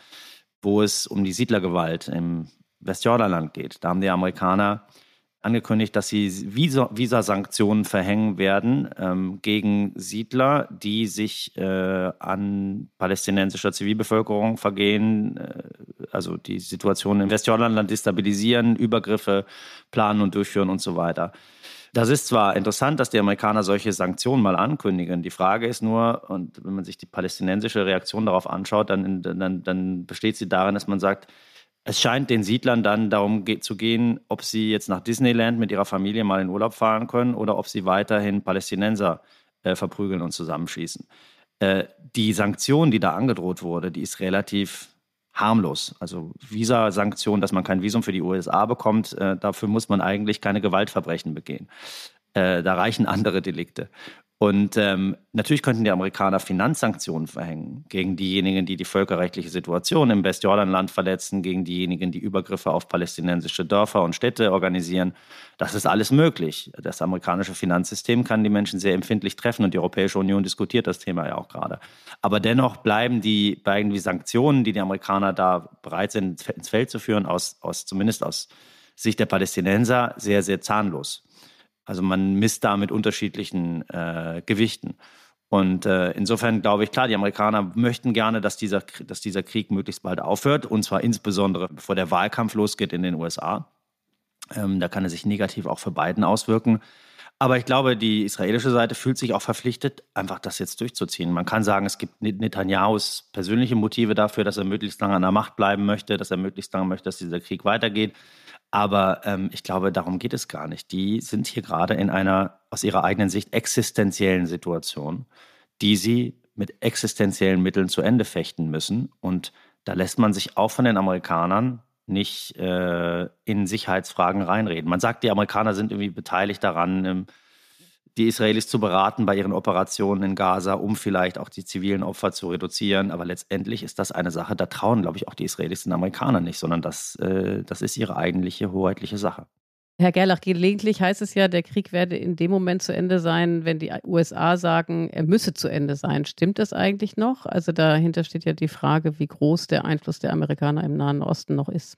wo es um die Siedlergewalt im Westjordanland geht. Da haben die Amerikaner angekündigt, dass sie Visasanktionen verhängen werden ähm, gegen Siedler, die sich äh, an palästinensischer Zivilbevölkerung vergehen, äh, also die Situation im Westjordanland destabilisieren, Übergriffe planen und durchführen und so weiter. Das ist zwar interessant, dass die Amerikaner solche Sanktionen mal ankündigen. Die Frage ist nur, und wenn man sich die palästinensische Reaktion darauf anschaut, dann, dann, dann besteht sie darin, dass man sagt, es scheint den Siedlern dann darum zu gehen, ob sie jetzt nach Disneyland mit ihrer Familie mal in Urlaub fahren können oder ob sie weiterhin Palästinenser äh, verprügeln und zusammenschießen. Äh, die Sanktion, die da angedroht wurde, die ist relativ harmlos. Also Visasanktionen, dass man kein Visum für die USA bekommt, äh, dafür muss man eigentlich keine Gewaltverbrechen begehen. Äh, da reichen andere Delikte. Und ähm, natürlich könnten die Amerikaner Finanzsanktionen verhängen gegen diejenigen, die die völkerrechtliche Situation im Westjordanland verletzen, gegen diejenigen, die Übergriffe auf palästinensische Dörfer und Städte organisieren. Das ist alles möglich. Das amerikanische Finanzsystem kann die Menschen sehr empfindlich treffen und die Europäische Union diskutiert das Thema ja auch gerade. Aber dennoch bleiben die, bleiben die Sanktionen, die die Amerikaner da bereit sind, ins Feld zu führen, aus, aus, zumindest aus Sicht der Palästinenser, sehr, sehr zahnlos. Also man misst da mit unterschiedlichen äh, Gewichten. Und äh, insofern glaube ich, klar, die Amerikaner möchten gerne, dass dieser, dass dieser Krieg möglichst bald aufhört. Und zwar insbesondere, bevor der Wahlkampf losgeht in den USA. Ähm, da kann er sich negativ auch für Biden auswirken. Aber ich glaube, die israelische Seite fühlt sich auch verpflichtet, einfach das jetzt durchzuziehen. Man kann sagen, es gibt Netanyahus persönliche Motive dafür, dass er möglichst lange an der Macht bleiben möchte, dass er möglichst lange möchte, dass dieser Krieg weitergeht. Aber ähm, ich glaube, darum geht es gar nicht. Die sind hier gerade in einer aus ihrer eigenen Sicht existenziellen Situation, die sie mit existenziellen Mitteln zu Ende fechten müssen. Und da lässt man sich auch von den Amerikanern nicht äh, in Sicherheitsfragen reinreden. Man sagt, die Amerikaner sind irgendwie beteiligt daran, im die Israelis zu beraten bei ihren Operationen in Gaza, um vielleicht auch die zivilen Opfer zu reduzieren. Aber letztendlich ist das eine Sache, da trauen, glaube ich, auch die Israelis den Amerikanern nicht, sondern das, äh, das ist ihre eigentliche hoheitliche Sache. Herr Gerlach, gelegentlich heißt es ja, der Krieg werde in dem Moment zu Ende sein, wenn die USA sagen, er müsse zu Ende sein. Stimmt das eigentlich noch? Also dahinter steht ja die Frage, wie groß der Einfluss der Amerikaner im Nahen Osten noch ist.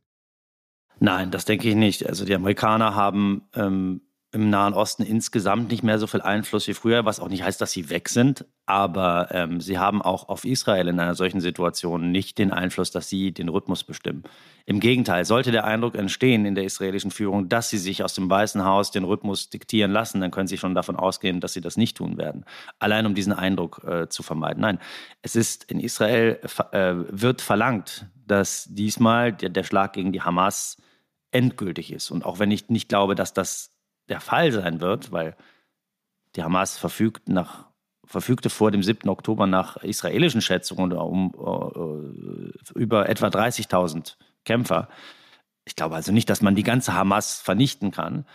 Nein, das denke ich nicht. Also die Amerikaner haben ähm, im Nahen Osten insgesamt nicht mehr so viel Einfluss wie früher, was auch nicht heißt, dass sie weg sind. Aber ähm, sie haben auch auf Israel in einer solchen Situation nicht den Einfluss, dass sie den Rhythmus bestimmen. Im Gegenteil, sollte der Eindruck entstehen in der israelischen Führung, dass sie sich aus dem Weißen Haus den Rhythmus diktieren lassen, dann können sie schon davon ausgehen, dass sie das nicht tun werden. Allein um diesen Eindruck äh, zu vermeiden. Nein, es ist in Israel äh, wird verlangt, dass diesmal der, der Schlag gegen die Hamas endgültig ist. Und auch wenn ich nicht glaube, dass das der Fall sein wird, weil die Hamas verfügt nach, verfügte vor dem 7. Oktober nach israelischen Schätzungen um, uh, über etwa 30.000 Kämpfer. Ich glaube also nicht, dass man die ganze Hamas vernichten kann.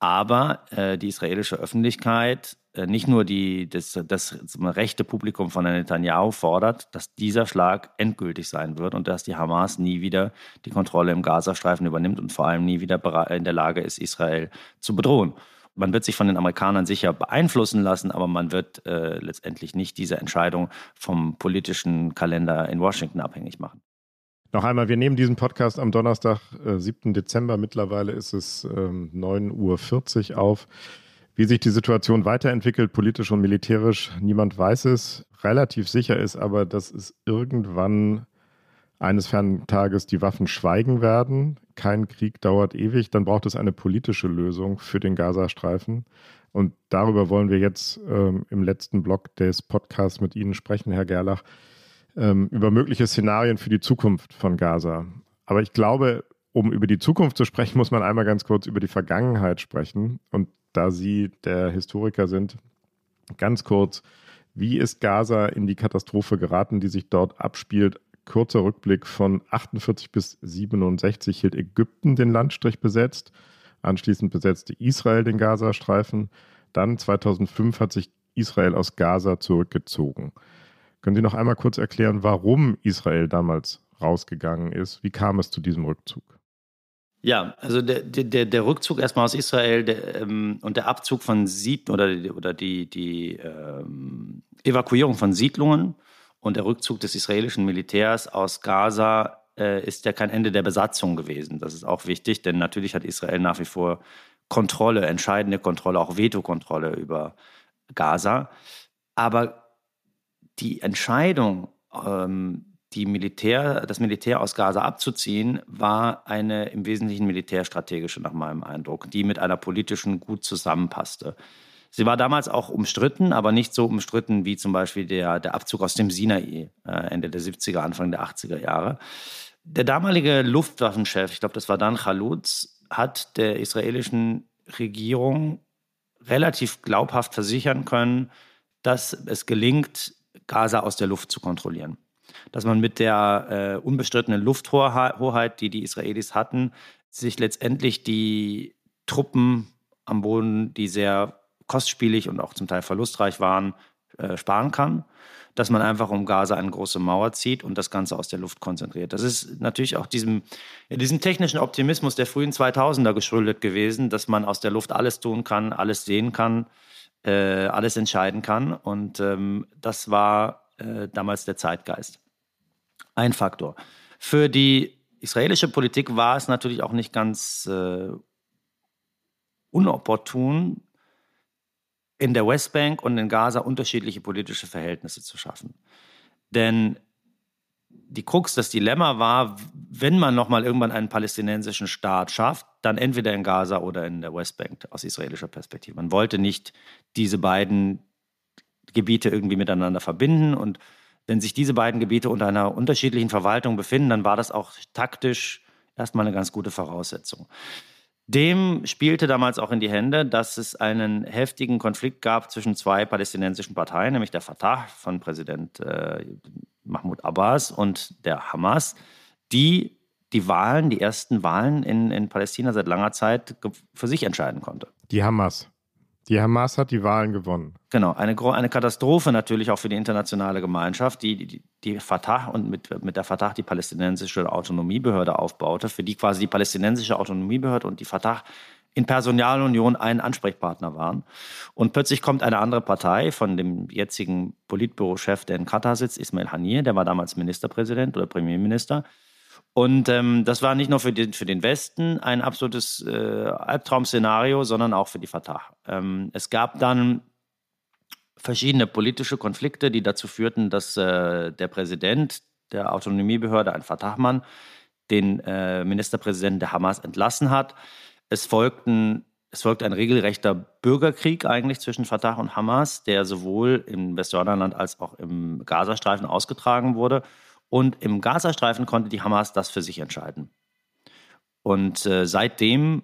Aber äh, die israelische Öffentlichkeit, äh, nicht nur die, das, das, das rechte Publikum von Netanyahu fordert, dass dieser Schlag endgültig sein wird und dass die Hamas nie wieder die Kontrolle im Gazastreifen übernimmt und vor allem nie wieder in der Lage ist, Israel zu bedrohen. Man wird sich von den Amerikanern sicher beeinflussen lassen, aber man wird äh, letztendlich nicht diese Entscheidung vom politischen Kalender in Washington abhängig machen. Noch einmal, wir nehmen diesen Podcast am Donnerstag, äh, 7. Dezember. Mittlerweile ist es ähm, 9.40 Uhr auf. Wie sich die Situation weiterentwickelt, politisch und militärisch, niemand weiß es. Relativ sicher ist aber, dass es irgendwann eines fernen Tages die Waffen schweigen werden. Kein Krieg dauert ewig. Dann braucht es eine politische Lösung für den Gazastreifen. Und darüber wollen wir jetzt ähm, im letzten Block des Podcasts mit Ihnen sprechen, Herr Gerlach ähm, über mögliche Szenarien für die Zukunft von Gaza. Aber ich glaube, um über die Zukunft zu sprechen, muss man einmal ganz kurz über die Vergangenheit sprechen. Und da Sie der Historiker sind, ganz kurz, wie ist Gaza in die Katastrophe geraten, die sich dort abspielt? Kurzer Rückblick von 48 bis 67 hielt Ägypten den Landstrich besetzt. Anschließend besetzte Israel den Gazastreifen. Dann 2005 hat sich Israel aus Gaza zurückgezogen. Können Sie noch einmal kurz erklären, warum Israel damals rausgegangen ist? Wie kam es zu diesem Rückzug? Ja, also der, der, der Rückzug erstmal aus Israel der, ähm, und der Abzug von Siedlungen oder, oder die, die ähm, Evakuierung von Siedlungen und der Rückzug des israelischen Militärs aus Gaza äh, ist ja kein Ende der Besatzung gewesen. Das ist auch wichtig, denn natürlich hat Israel nach wie vor Kontrolle, entscheidende Kontrolle, auch Vetokontrolle über Gaza. Aber die Entscheidung, ähm, die Militär, das Militär aus Gaza abzuziehen, war eine im Wesentlichen militärstrategische, nach meinem Eindruck, die mit einer politischen gut zusammenpasste. Sie war damals auch umstritten, aber nicht so umstritten wie zum Beispiel der, der Abzug aus dem Sinai äh, Ende der 70er, Anfang der 80er Jahre. Der damalige Luftwaffenchef, ich glaube, das war Dan Khalutz, hat der israelischen Regierung relativ glaubhaft versichern können, dass es gelingt, Gaza aus der Luft zu kontrollieren. Dass man mit der äh, unbestrittenen Lufthoheit, die die Israelis hatten, sich letztendlich die Truppen am Boden, die sehr kostspielig und auch zum Teil verlustreich waren, äh, sparen kann. Dass man einfach um Gaza eine große Mauer zieht und das Ganze aus der Luft konzentriert. Das ist natürlich auch diesem, ja, diesem technischen Optimismus der frühen 2000er geschuldet gewesen, dass man aus der Luft alles tun kann, alles sehen kann äh, alles entscheiden kann. Und ähm, das war äh, damals der Zeitgeist. Ein Faktor. Für die israelische Politik war es natürlich auch nicht ganz äh, unopportun, in der Westbank und in Gaza unterschiedliche politische Verhältnisse zu schaffen. Denn die Krux, das Dilemma war, wenn man nochmal irgendwann einen palästinensischen Staat schafft, dann entweder in Gaza oder in der Westbank aus israelischer Perspektive. Man wollte nicht diese beiden Gebiete irgendwie miteinander verbinden und wenn sich diese beiden Gebiete unter einer unterschiedlichen Verwaltung befinden, dann war das auch taktisch erstmal eine ganz gute Voraussetzung. Dem spielte damals auch in die Hände, dass es einen heftigen Konflikt gab zwischen zwei palästinensischen Parteien, nämlich der Fatah von Präsident äh, Mahmoud Abbas und der Hamas, die die Wahlen, die ersten Wahlen in, in Palästina seit langer Zeit für sich entscheiden konnte. Die Hamas. Die Hamas hat die Wahlen gewonnen. Genau, eine, eine Katastrophe natürlich auch für die internationale Gemeinschaft, die die, die Fatah und mit, mit der Fatah die palästinensische Autonomiebehörde aufbaute, für die quasi die palästinensische Autonomiebehörde und die Fatah in Personalunion ein Ansprechpartner waren. Und plötzlich kommt eine andere Partei von dem jetzigen Politbürochef, der in Katar sitzt, Ismail Haniyeh, der war damals Ministerpräsident oder Premierminister. Und ähm, das war nicht nur für den, für den Westen ein absolutes äh, Albtraum-Szenario, sondern auch für die Fatah. Ähm, es gab dann verschiedene politische Konflikte, die dazu führten, dass äh, der Präsident der Autonomiebehörde, ein Fatah-Mann, den äh, Ministerpräsidenten der Hamas entlassen hat. Es folgten es folgte ein regelrechter Bürgerkrieg eigentlich zwischen Fatah und Hamas, der sowohl im Westjordanland als auch im Gazastreifen ausgetragen wurde. Und im Gazastreifen konnte die Hamas das für sich entscheiden. Und äh, seitdem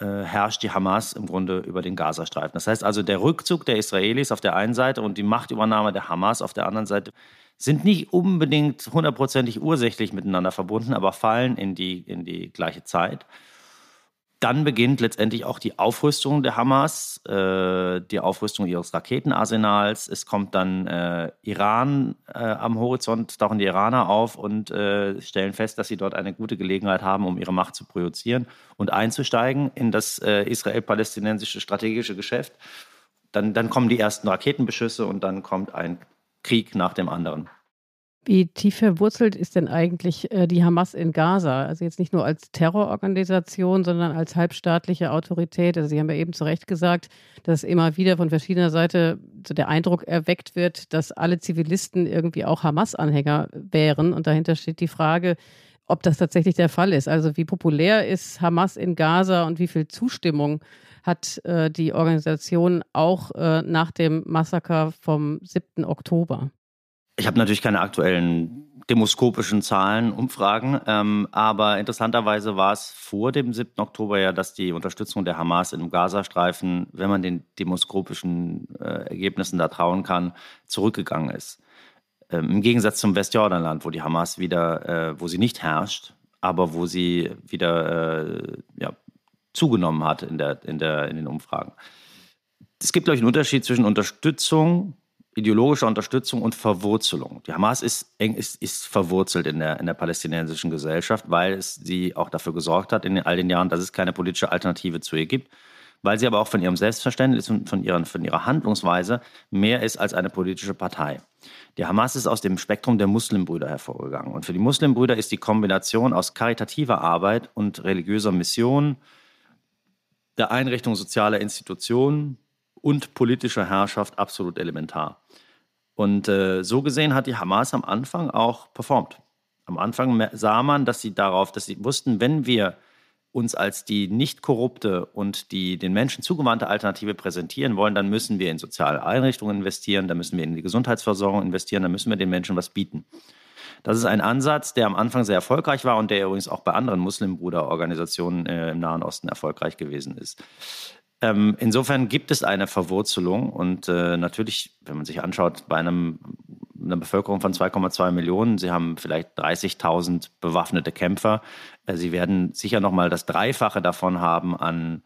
äh, herrscht die Hamas im Grunde über den Gazastreifen. Das heißt also, der Rückzug der Israelis auf der einen Seite und die Machtübernahme der Hamas auf der anderen Seite sind nicht unbedingt hundertprozentig ursächlich miteinander verbunden, aber fallen in die, in die gleiche Zeit. Dann beginnt letztendlich auch die Aufrüstung der Hamas, äh, die Aufrüstung ihres Raketenarsenals. Es kommt dann äh, Iran äh, am Horizont, tauchen die Iraner auf und äh, stellen fest, dass sie dort eine gute Gelegenheit haben, um ihre Macht zu projizieren und einzusteigen in das äh, israel-palästinensische strategische Geschäft. Dann, dann kommen die ersten Raketenbeschüsse und dann kommt ein Krieg nach dem anderen. Wie tief verwurzelt ist denn eigentlich äh, die Hamas in Gaza? Also jetzt nicht nur als Terrororganisation, sondern als halbstaatliche Autorität. Also Sie haben ja eben zu Recht gesagt, dass immer wieder von verschiedener Seite der Eindruck erweckt wird, dass alle Zivilisten irgendwie auch Hamas-Anhänger wären. Und dahinter steht die Frage, ob das tatsächlich der Fall ist. Also wie populär ist Hamas in Gaza und wie viel Zustimmung hat äh, die Organisation auch äh, nach dem Massaker vom 7. Oktober? Ich habe natürlich keine aktuellen demoskopischen Zahlen, Umfragen, ähm, aber interessanterweise war es vor dem 7. Oktober ja, dass die Unterstützung der Hamas im Gazastreifen, wenn man den demoskopischen äh, Ergebnissen da trauen kann, zurückgegangen ist. Ähm, Im Gegensatz zum Westjordanland, wo die Hamas wieder, äh, wo sie nicht herrscht, aber wo sie wieder äh, ja, zugenommen hat in, der, in, der, in den Umfragen. Es gibt, glaube ich, einen Unterschied zwischen Unterstützung ideologischer Unterstützung und Verwurzelung. Die Hamas ist, eng, ist, ist verwurzelt in der, in der palästinensischen Gesellschaft, weil es sie auch dafür gesorgt hat in all den Jahren, dass es keine politische Alternative zu ihr gibt, weil sie aber auch von ihrem Selbstverständnis und von, ihren, von ihrer Handlungsweise mehr ist als eine politische Partei. Die Hamas ist aus dem Spektrum der Muslimbrüder hervorgegangen. Und für die Muslimbrüder ist die Kombination aus karitativer Arbeit und religiöser Mission, der Einrichtung sozialer Institutionen und politischer Herrschaft absolut elementar. Und äh, so gesehen hat die Hamas am Anfang auch performt. Am Anfang sah man, dass sie darauf, dass sie wussten, wenn wir uns als die nicht korrupte und die den Menschen zugewandte Alternative präsentieren wollen, dann müssen wir in soziale Einrichtungen investieren, dann müssen wir in die Gesundheitsversorgung investieren, dann müssen wir den Menschen was bieten. Das ist ein Ansatz, der am Anfang sehr erfolgreich war und der übrigens auch bei anderen Muslimbruderorganisationen äh, im Nahen Osten erfolgreich gewesen ist. Ähm, insofern gibt es eine Verwurzelung und äh, natürlich, wenn man sich anschaut, bei einem, einer Bevölkerung von 2,2 Millionen, sie haben vielleicht 30.000 bewaffnete Kämpfer, äh, sie werden sicher noch mal das Dreifache davon haben an,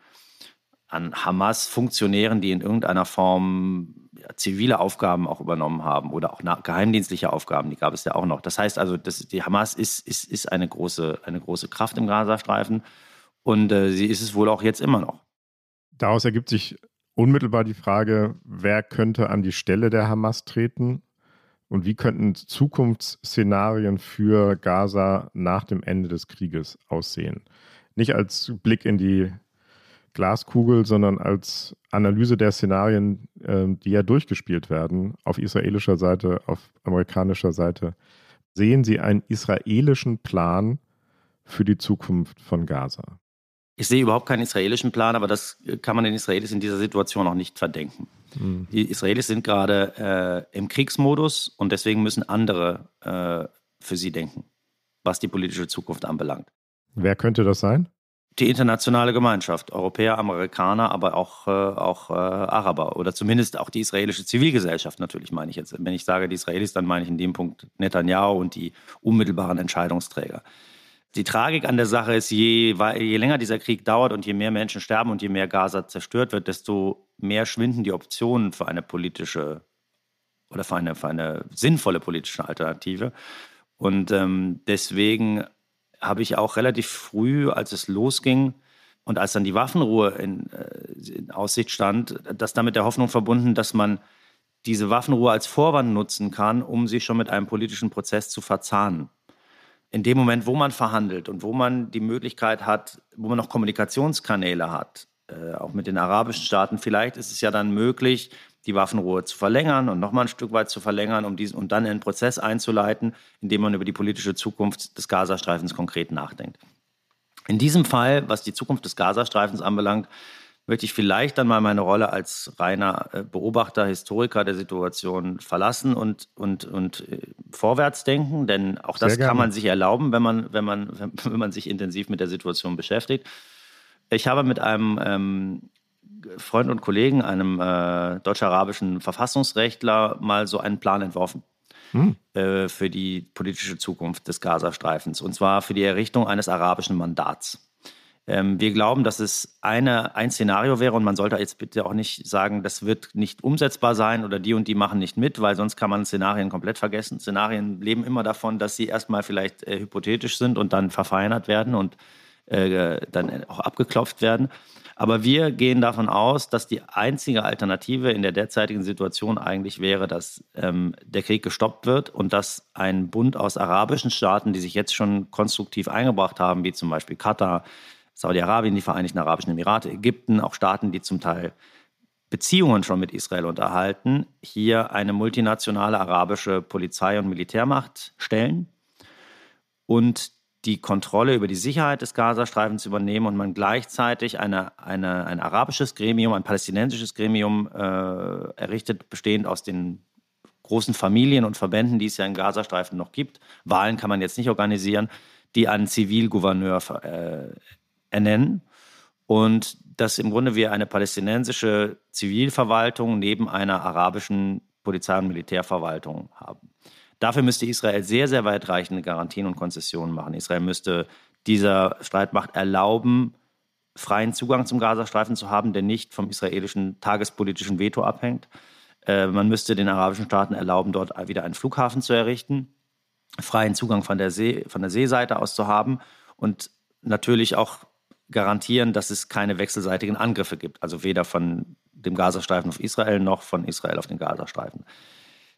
an Hamas-Funktionären, die in irgendeiner Form zivile Aufgaben auch übernommen haben oder auch geheimdienstliche Aufgaben, die gab es ja auch noch. Das heißt also, das, die Hamas ist, ist, ist eine, große, eine große Kraft im Gazastreifen und äh, sie ist es wohl auch jetzt immer noch. Daraus ergibt sich unmittelbar die Frage, wer könnte an die Stelle der Hamas treten und wie könnten Zukunftsszenarien für Gaza nach dem Ende des Krieges aussehen. Nicht als Blick in die Glaskugel, sondern als Analyse der Szenarien, ähm, die ja durchgespielt werden, auf israelischer Seite, auf amerikanischer Seite. Sehen Sie einen israelischen Plan für die Zukunft von Gaza? Ich sehe überhaupt keinen israelischen Plan, aber das kann man den Israelis in dieser Situation auch nicht verdenken. Mhm. Die Israelis sind gerade äh, im Kriegsmodus und deswegen müssen andere äh, für sie denken, was die politische Zukunft anbelangt. Wer könnte das sein? Die internationale Gemeinschaft, Europäer, Amerikaner, aber auch, äh, auch äh, Araber oder zumindest auch die israelische Zivilgesellschaft natürlich, meine ich jetzt. Wenn ich sage die Israelis, dann meine ich in dem Punkt Netanyahu und die unmittelbaren Entscheidungsträger. Die Tragik an der Sache ist, je, je länger dieser Krieg dauert und je mehr Menschen sterben und je mehr Gaza zerstört wird, desto mehr schwinden die Optionen für eine politische oder für eine, für eine sinnvolle politische Alternative. Und ähm, deswegen habe ich auch relativ früh, als es losging und als dann die Waffenruhe in, äh, in Aussicht stand, das damit der Hoffnung verbunden, dass man diese Waffenruhe als Vorwand nutzen kann, um sich schon mit einem politischen Prozess zu verzahnen in dem Moment, wo man verhandelt und wo man die Möglichkeit hat, wo man noch Kommunikationskanäle hat, äh, auch mit den arabischen Staaten, vielleicht ist es ja dann möglich, die Waffenruhe zu verlängern und nochmal ein Stück weit zu verlängern, um diesen, und dann einen Prozess einzuleiten, in dem man über die politische Zukunft des Gazastreifens konkret nachdenkt. In diesem Fall, was die Zukunft des Gazastreifens anbelangt, möchte ich vielleicht dann mal meine Rolle als reiner äh, Beobachter, Historiker der Situation verlassen und, und, und äh, vorwärts denken, denn auch das kann man sich erlauben, wenn man, wenn, man, wenn man sich intensiv mit der Situation beschäftigt. Ich habe mit einem ähm, Freund und Kollegen, einem äh, deutsch-arabischen Verfassungsrechtler, mal so einen Plan entworfen hm. äh, für die politische Zukunft des Gazastreifens, und zwar für die Errichtung eines arabischen Mandats. Ähm, wir glauben, dass es eine, ein Szenario wäre und man sollte jetzt bitte auch nicht sagen, das wird nicht umsetzbar sein oder die und die machen nicht mit, weil sonst kann man Szenarien komplett vergessen. Szenarien leben immer davon, dass sie erstmal vielleicht äh, hypothetisch sind und dann verfeinert werden und äh, dann auch abgeklopft werden. Aber wir gehen davon aus, dass die einzige Alternative in der derzeitigen Situation eigentlich wäre, dass ähm, der Krieg gestoppt wird und dass ein Bund aus arabischen Staaten, die sich jetzt schon konstruktiv eingebracht haben, wie zum Beispiel Katar, Saudi-Arabien, die Vereinigten Arabischen Emirate, Ägypten, auch Staaten, die zum Teil Beziehungen schon mit Israel unterhalten, hier eine multinationale arabische Polizei- und Militärmacht stellen und die Kontrolle über die Sicherheit des Gazastreifens übernehmen und man gleichzeitig eine, eine, ein arabisches Gremium, ein palästinensisches Gremium äh, errichtet, bestehend aus den großen Familien und Verbänden, die es ja im Gazastreifen noch gibt. Wahlen kann man jetzt nicht organisieren, die einen Zivilgouverneur äh, ernennen und dass im Grunde wir eine palästinensische Zivilverwaltung neben einer arabischen Polizei- und Militärverwaltung haben. Dafür müsste Israel sehr, sehr weitreichende Garantien und Konzessionen machen. Israel müsste dieser Streitmacht erlauben, freien Zugang zum Gazastreifen zu haben, der nicht vom israelischen tagespolitischen Veto abhängt. Äh, man müsste den arabischen Staaten erlauben, dort wieder einen Flughafen zu errichten, freien Zugang von der, See, von der Seeseite aus zu haben und natürlich auch garantieren, dass es keine wechselseitigen Angriffe gibt. Also weder von dem Gazastreifen auf Israel noch von Israel auf den Gazastreifen.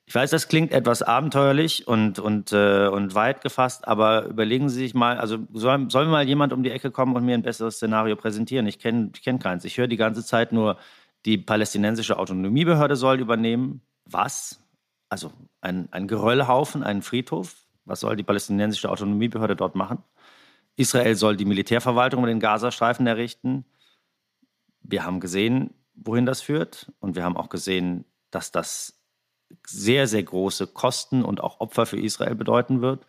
Ich weiß, das klingt etwas abenteuerlich und, und, äh, und weit gefasst, aber überlegen Sie sich mal, also soll, soll mal jemand um die Ecke kommen und mir ein besseres Szenario präsentieren? Ich kenne ich kenn keins. Ich höre die ganze Zeit nur, die palästinensische Autonomiebehörde soll übernehmen. Was? Also ein, ein Geröllhaufen, einen Friedhof? Was soll die palästinensische Autonomiebehörde dort machen? Israel soll die Militärverwaltung in den Gazastreifen errichten. Wir haben gesehen, wohin das führt. Und wir haben auch gesehen, dass das sehr, sehr große Kosten und auch Opfer für Israel bedeuten wird.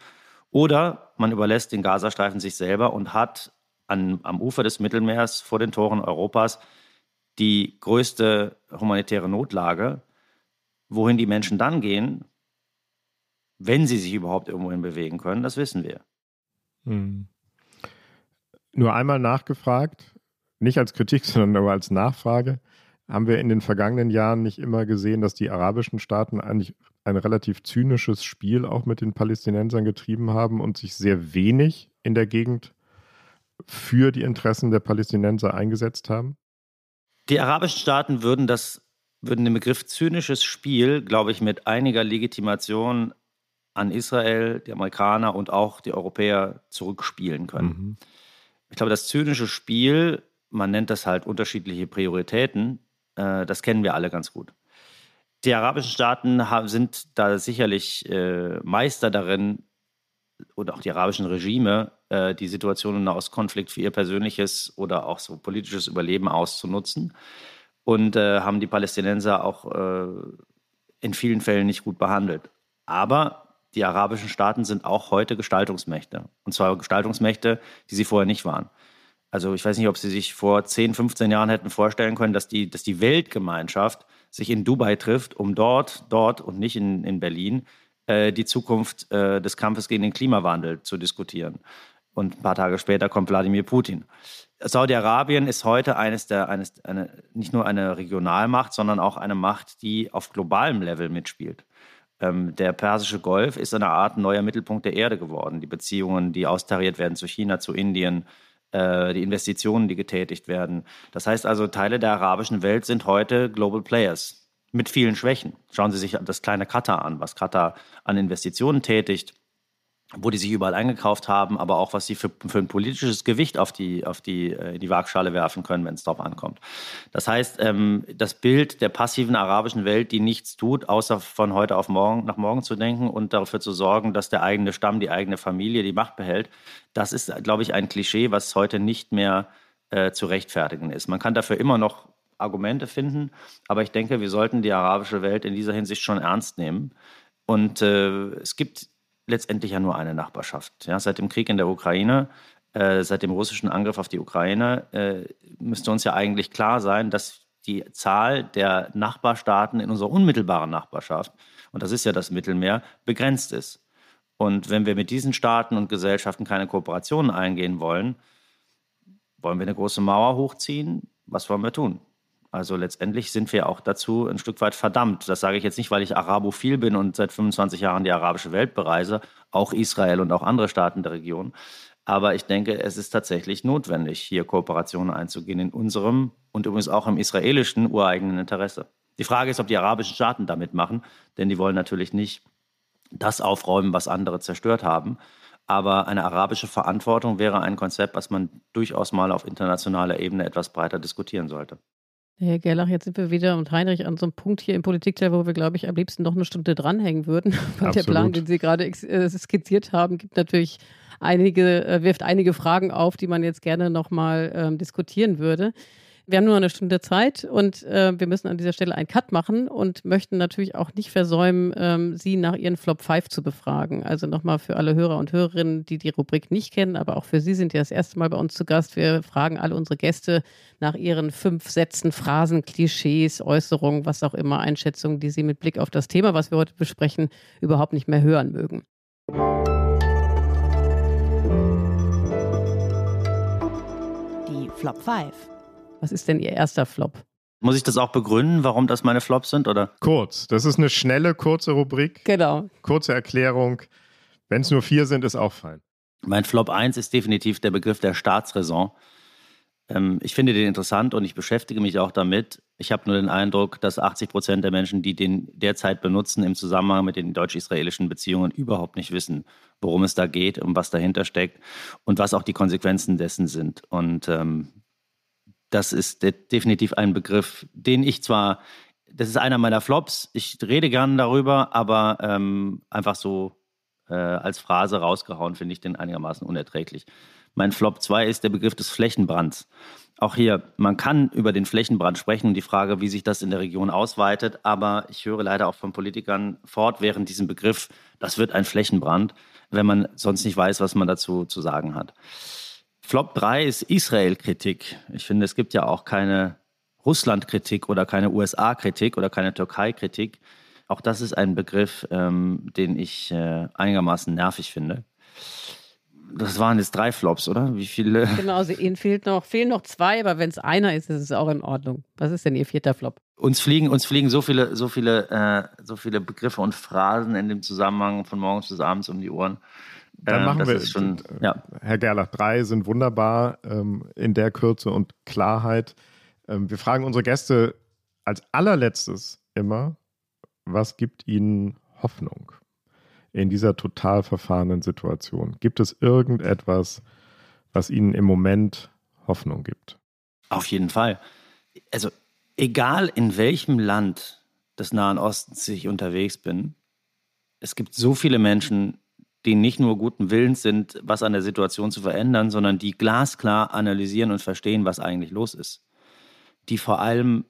Oder man überlässt den Gazastreifen sich selber und hat an, am Ufer des Mittelmeers vor den Toren Europas die größte humanitäre Notlage. Wohin die Menschen dann gehen, wenn sie sich überhaupt irgendwohin bewegen können, das wissen wir. Hm nur einmal nachgefragt, nicht als Kritik, sondern aber als Nachfrage. Haben wir in den vergangenen Jahren nicht immer gesehen, dass die arabischen Staaten eigentlich ein relativ zynisches Spiel auch mit den Palästinensern getrieben haben und sich sehr wenig in der Gegend für die Interessen der Palästinenser eingesetzt haben? Die arabischen Staaten würden das würden den Begriff zynisches Spiel, glaube ich, mit einiger Legitimation an Israel, die Amerikaner und auch die Europäer zurückspielen können. Mhm. Ich glaube, das zynische Spiel, man nennt das halt unterschiedliche Prioritäten, äh, das kennen wir alle ganz gut. Die arabischen Staaten sind da sicherlich äh, Meister darin, oder auch die arabischen Regime, äh, die Situation im Nahostkonflikt für ihr persönliches oder auch so politisches Überleben auszunutzen und äh, haben die Palästinenser auch äh, in vielen Fällen nicht gut behandelt. Aber die arabischen Staaten sind auch heute Gestaltungsmächte. Und zwar Gestaltungsmächte, die sie vorher nicht waren. Also ich weiß nicht, ob Sie sich vor 10, 15 Jahren hätten vorstellen können, dass die, dass die Weltgemeinschaft sich in Dubai trifft, um dort, dort und nicht in, in Berlin äh, die Zukunft äh, des Kampfes gegen den Klimawandel zu diskutieren. Und ein paar Tage später kommt Wladimir Putin. Saudi-Arabien ist heute eines der, eines, eine, nicht nur eine Regionalmacht, sondern auch eine Macht, die auf globalem Level mitspielt. Ähm, der Persische Golf ist eine Art neuer Mittelpunkt der Erde geworden. Die Beziehungen, die austariert werden zu China, zu Indien, äh, die Investitionen, die getätigt werden. Das heißt also, Teile der arabischen Welt sind heute Global Players mit vielen Schwächen. Schauen Sie sich das kleine Katar an, was Katar an Investitionen tätigt wo die sich überall eingekauft haben, aber auch was sie für, für ein politisches Gewicht auf die, auf die, äh, in die Waagschale werfen können, wenn es darauf ankommt. Das heißt, ähm, das Bild der passiven arabischen Welt, die nichts tut, außer von heute auf morgen nach morgen zu denken und dafür zu sorgen, dass der eigene Stamm, die eigene Familie die Macht behält, das ist, glaube ich, ein Klischee, was heute nicht mehr äh, zu rechtfertigen ist. Man kann dafür immer noch Argumente finden, aber ich denke, wir sollten die arabische Welt in dieser Hinsicht schon ernst nehmen. Und äh, es gibt letztendlich ja nur eine Nachbarschaft. Ja, seit dem Krieg in der Ukraine, äh, seit dem russischen Angriff auf die Ukraine, äh, müsste uns ja eigentlich klar sein, dass die Zahl der Nachbarstaaten in unserer unmittelbaren Nachbarschaft, und das ist ja das Mittelmeer, begrenzt ist. Und wenn wir mit diesen Staaten und Gesellschaften keine Kooperationen eingehen wollen, wollen wir eine große Mauer hochziehen? Was wollen wir tun? Also letztendlich sind wir auch dazu ein Stück weit verdammt. Das sage ich jetzt nicht, weil ich Arabophil bin und seit 25 Jahren die arabische Welt bereise, auch Israel und auch andere Staaten der Region. Aber ich denke, es ist tatsächlich notwendig, hier Kooperationen einzugehen in unserem und übrigens auch im israelischen ureigenen Interesse. Die Frage ist, ob die arabischen Staaten damit machen, denn die wollen natürlich nicht das aufräumen, was andere zerstört haben. Aber eine arabische Verantwortung wäre ein Konzept, was man durchaus mal auf internationaler Ebene etwas breiter diskutieren sollte. Herr Gerlach, jetzt sind wir wieder und Heinrich an so einem Punkt hier im Politikteil, wo wir, glaube ich, am liebsten noch eine Stunde dranhängen würden. Weil der Plan, den Sie gerade äh, skizziert haben, gibt natürlich einige, äh, wirft einige Fragen auf, die man jetzt gerne nochmal ähm, diskutieren würde. Wir haben nur eine Stunde Zeit und äh, wir müssen an dieser Stelle einen Cut machen und möchten natürlich auch nicht versäumen, ähm, Sie nach Ihren Flop 5 zu befragen. Also nochmal für alle Hörer und Hörerinnen, die die Rubrik nicht kennen, aber auch für Sie sind ja das erste Mal bei uns zu Gast. Wir fragen alle unsere Gäste nach ihren fünf Sätzen, Phrasen, Klischees, Äußerungen, was auch immer, Einschätzungen, die Sie mit Blick auf das Thema, was wir heute besprechen, überhaupt nicht mehr hören mögen. Die Flop 5. Was ist denn Ihr erster Flop? Muss ich das auch begründen, warum das meine Flops sind? Oder? Kurz. Das ist eine schnelle, kurze Rubrik. Genau. Kurze Erklärung. Wenn es nur vier sind, ist auch fein. Mein Flop 1 ist definitiv der Begriff der Staatsräson. Ähm, ich finde den interessant und ich beschäftige mich auch damit. Ich habe nur den Eindruck, dass 80 Prozent der Menschen, die den derzeit benutzen im Zusammenhang mit den deutsch-israelischen Beziehungen, überhaupt nicht wissen, worum es da geht und was dahinter steckt und was auch die Konsequenzen dessen sind. Und ähm, das ist de definitiv ein Begriff, den ich zwar, das ist einer meiner Flops, ich rede gern darüber, aber ähm, einfach so äh, als Phrase rausgehauen finde ich den einigermaßen unerträglich. Mein Flop 2 ist der Begriff des Flächenbrands. Auch hier, man kann über den Flächenbrand sprechen und die Frage, wie sich das in der Region ausweitet, aber ich höre leider auch von Politikern fortwährend diesen Begriff, das wird ein Flächenbrand, wenn man sonst nicht weiß, was man dazu zu sagen hat. Flop 3 ist Israel-Kritik. Ich finde, es gibt ja auch keine Russland-Kritik oder keine USA-Kritik oder keine Türkei-Kritik. Auch das ist ein Begriff, ähm, den ich äh, einigermaßen nervig finde. Das waren jetzt drei Flops, oder? Wie viele? Genau, also Ihnen fehlt noch, fehlen noch zwei, aber wenn es einer ist, ist es auch in Ordnung. Was ist denn Ihr vierter Flop? Uns fliegen, uns fliegen so viele, so viele, äh, so viele Begriffe und Phrasen in dem Zusammenhang von morgens bis abends um die Ohren. Dann machen wir, schon, äh, ja. Herr Gerlach, drei sind wunderbar ähm, in der Kürze und Klarheit. Ähm, wir fragen unsere Gäste als allerletztes immer, was gibt ihnen Hoffnung in dieser total verfahrenen Situation? Gibt es irgendetwas, was ihnen im Moment Hoffnung gibt? Auf jeden Fall. Also egal in welchem Land des Nahen Ostens ich unterwegs bin, es gibt so viele Menschen, die nicht nur guten Willens sind, was an der Situation zu verändern, sondern die glasklar analysieren und verstehen, was eigentlich los ist. Die vor allem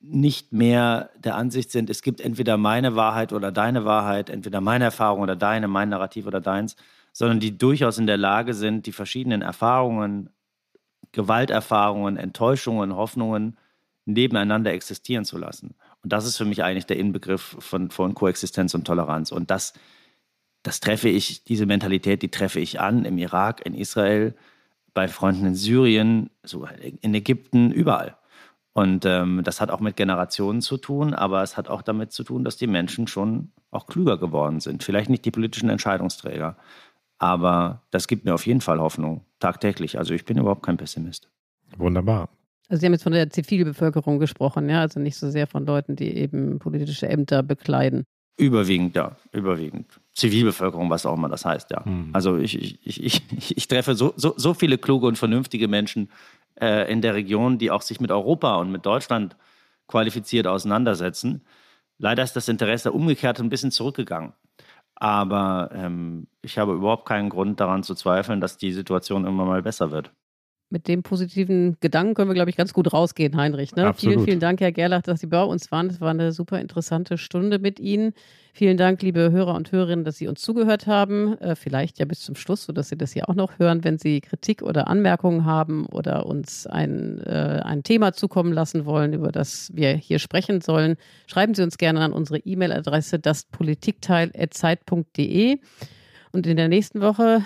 nicht mehr der Ansicht sind, es gibt entweder meine Wahrheit oder deine Wahrheit, entweder meine Erfahrung oder deine, mein Narrativ oder deins, sondern die durchaus in der Lage sind, die verschiedenen Erfahrungen, Gewalterfahrungen, Enttäuschungen, Hoffnungen nebeneinander existieren zu lassen. Und das ist für mich eigentlich der Inbegriff von, von Koexistenz und Toleranz. Und das das treffe ich, diese Mentalität, die treffe ich an im Irak, in Israel, bei Freunden in Syrien, so in Ägypten, überall. Und ähm, das hat auch mit Generationen zu tun, aber es hat auch damit zu tun, dass die Menschen schon auch klüger geworden sind. Vielleicht nicht die politischen Entscheidungsträger, aber das gibt mir auf jeden Fall Hoffnung, tagtäglich. Also ich bin überhaupt kein Pessimist. Wunderbar. Also Sie haben jetzt von der Zivilbevölkerung gesprochen, ja, also nicht so sehr von Leuten, die eben politische Ämter bekleiden. Überwiegend, ja, überwiegend. Zivilbevölkerung, was auch immer das heißt, ja. Mhm. Also ich, ich, ich, ich, treffe so, so, so viele kluge und vernünftige Menschen äh, in der Region, die auch sich mit Europa und mit Deutschland qualifiziert auseinandersetzen. Leider ist das Interesse umgekehrt ein bisschen zurückgegangen. Aber ähm, ich habe überhaupt keinen Grund daran zu zweifeln, dass die Situation immer mal besser wird. Mit dem positiven Gedanken können wir, glaube ich, ganz gut rausgehen, Heinrich. Ne? Absolut. Vielen, vielen Dank, Herr Gerlach, dass Sie bei uns waren. Es war eine super interessante Stunde mit Ihnen. Vielen Dank, liebe Hörer und Hörerinnen, dass Sie uns zugehört haben. Äh, vielleicht ja bis zum Schluss, sodass Sie das hier auch noch hören. Wenn Sie Kritik oder Anmerkungen haben oder uns ein, äh, ein Thema zukommen lassen wollen, über das wir hier sprechen sollen, schreiben Sie uns gerne an unsere E-Mail-Adresse daspolitikteil.zeit.de. Und in der nächsten Woche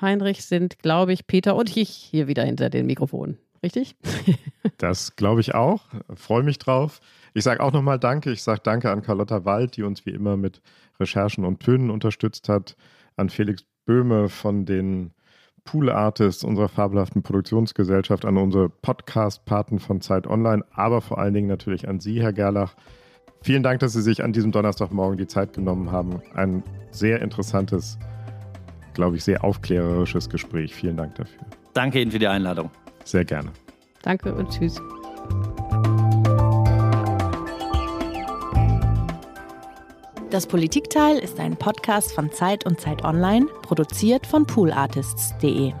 Heinrich, sind, glaube ich, Peter und ich hier wieder hinter den Mikrofonen. Richtig? das glaube ich auch. Freue mich drauf. Ich sage auch nochmal Danke. Ich sage Danke an Carlotta Wald, die uns wie immer mit Recherchen und Tönen unterstützt hat, an Felix Böhme von den Pool Artists unserer fabelhaften Produktionsgesellschaft, an unsere Podcast-Paten von Zeit Online, aber vor allen Dingen natürlich an Sie, Herr Gerlach. Vielen Dank, dass Sie sich an diesem Donnerstagmorgen die Zeit genommen haben. Ein sehr interessantes glaube ich, sehr aufklärerisches Gespräch. Vielen Dank dafür. Danke Ihnen für die Einladung. Sehr gerne. Danke und tschüss. Das Politikteil ist ein Podcast von Zeit und Zeit Online, produziert von poolartists.de.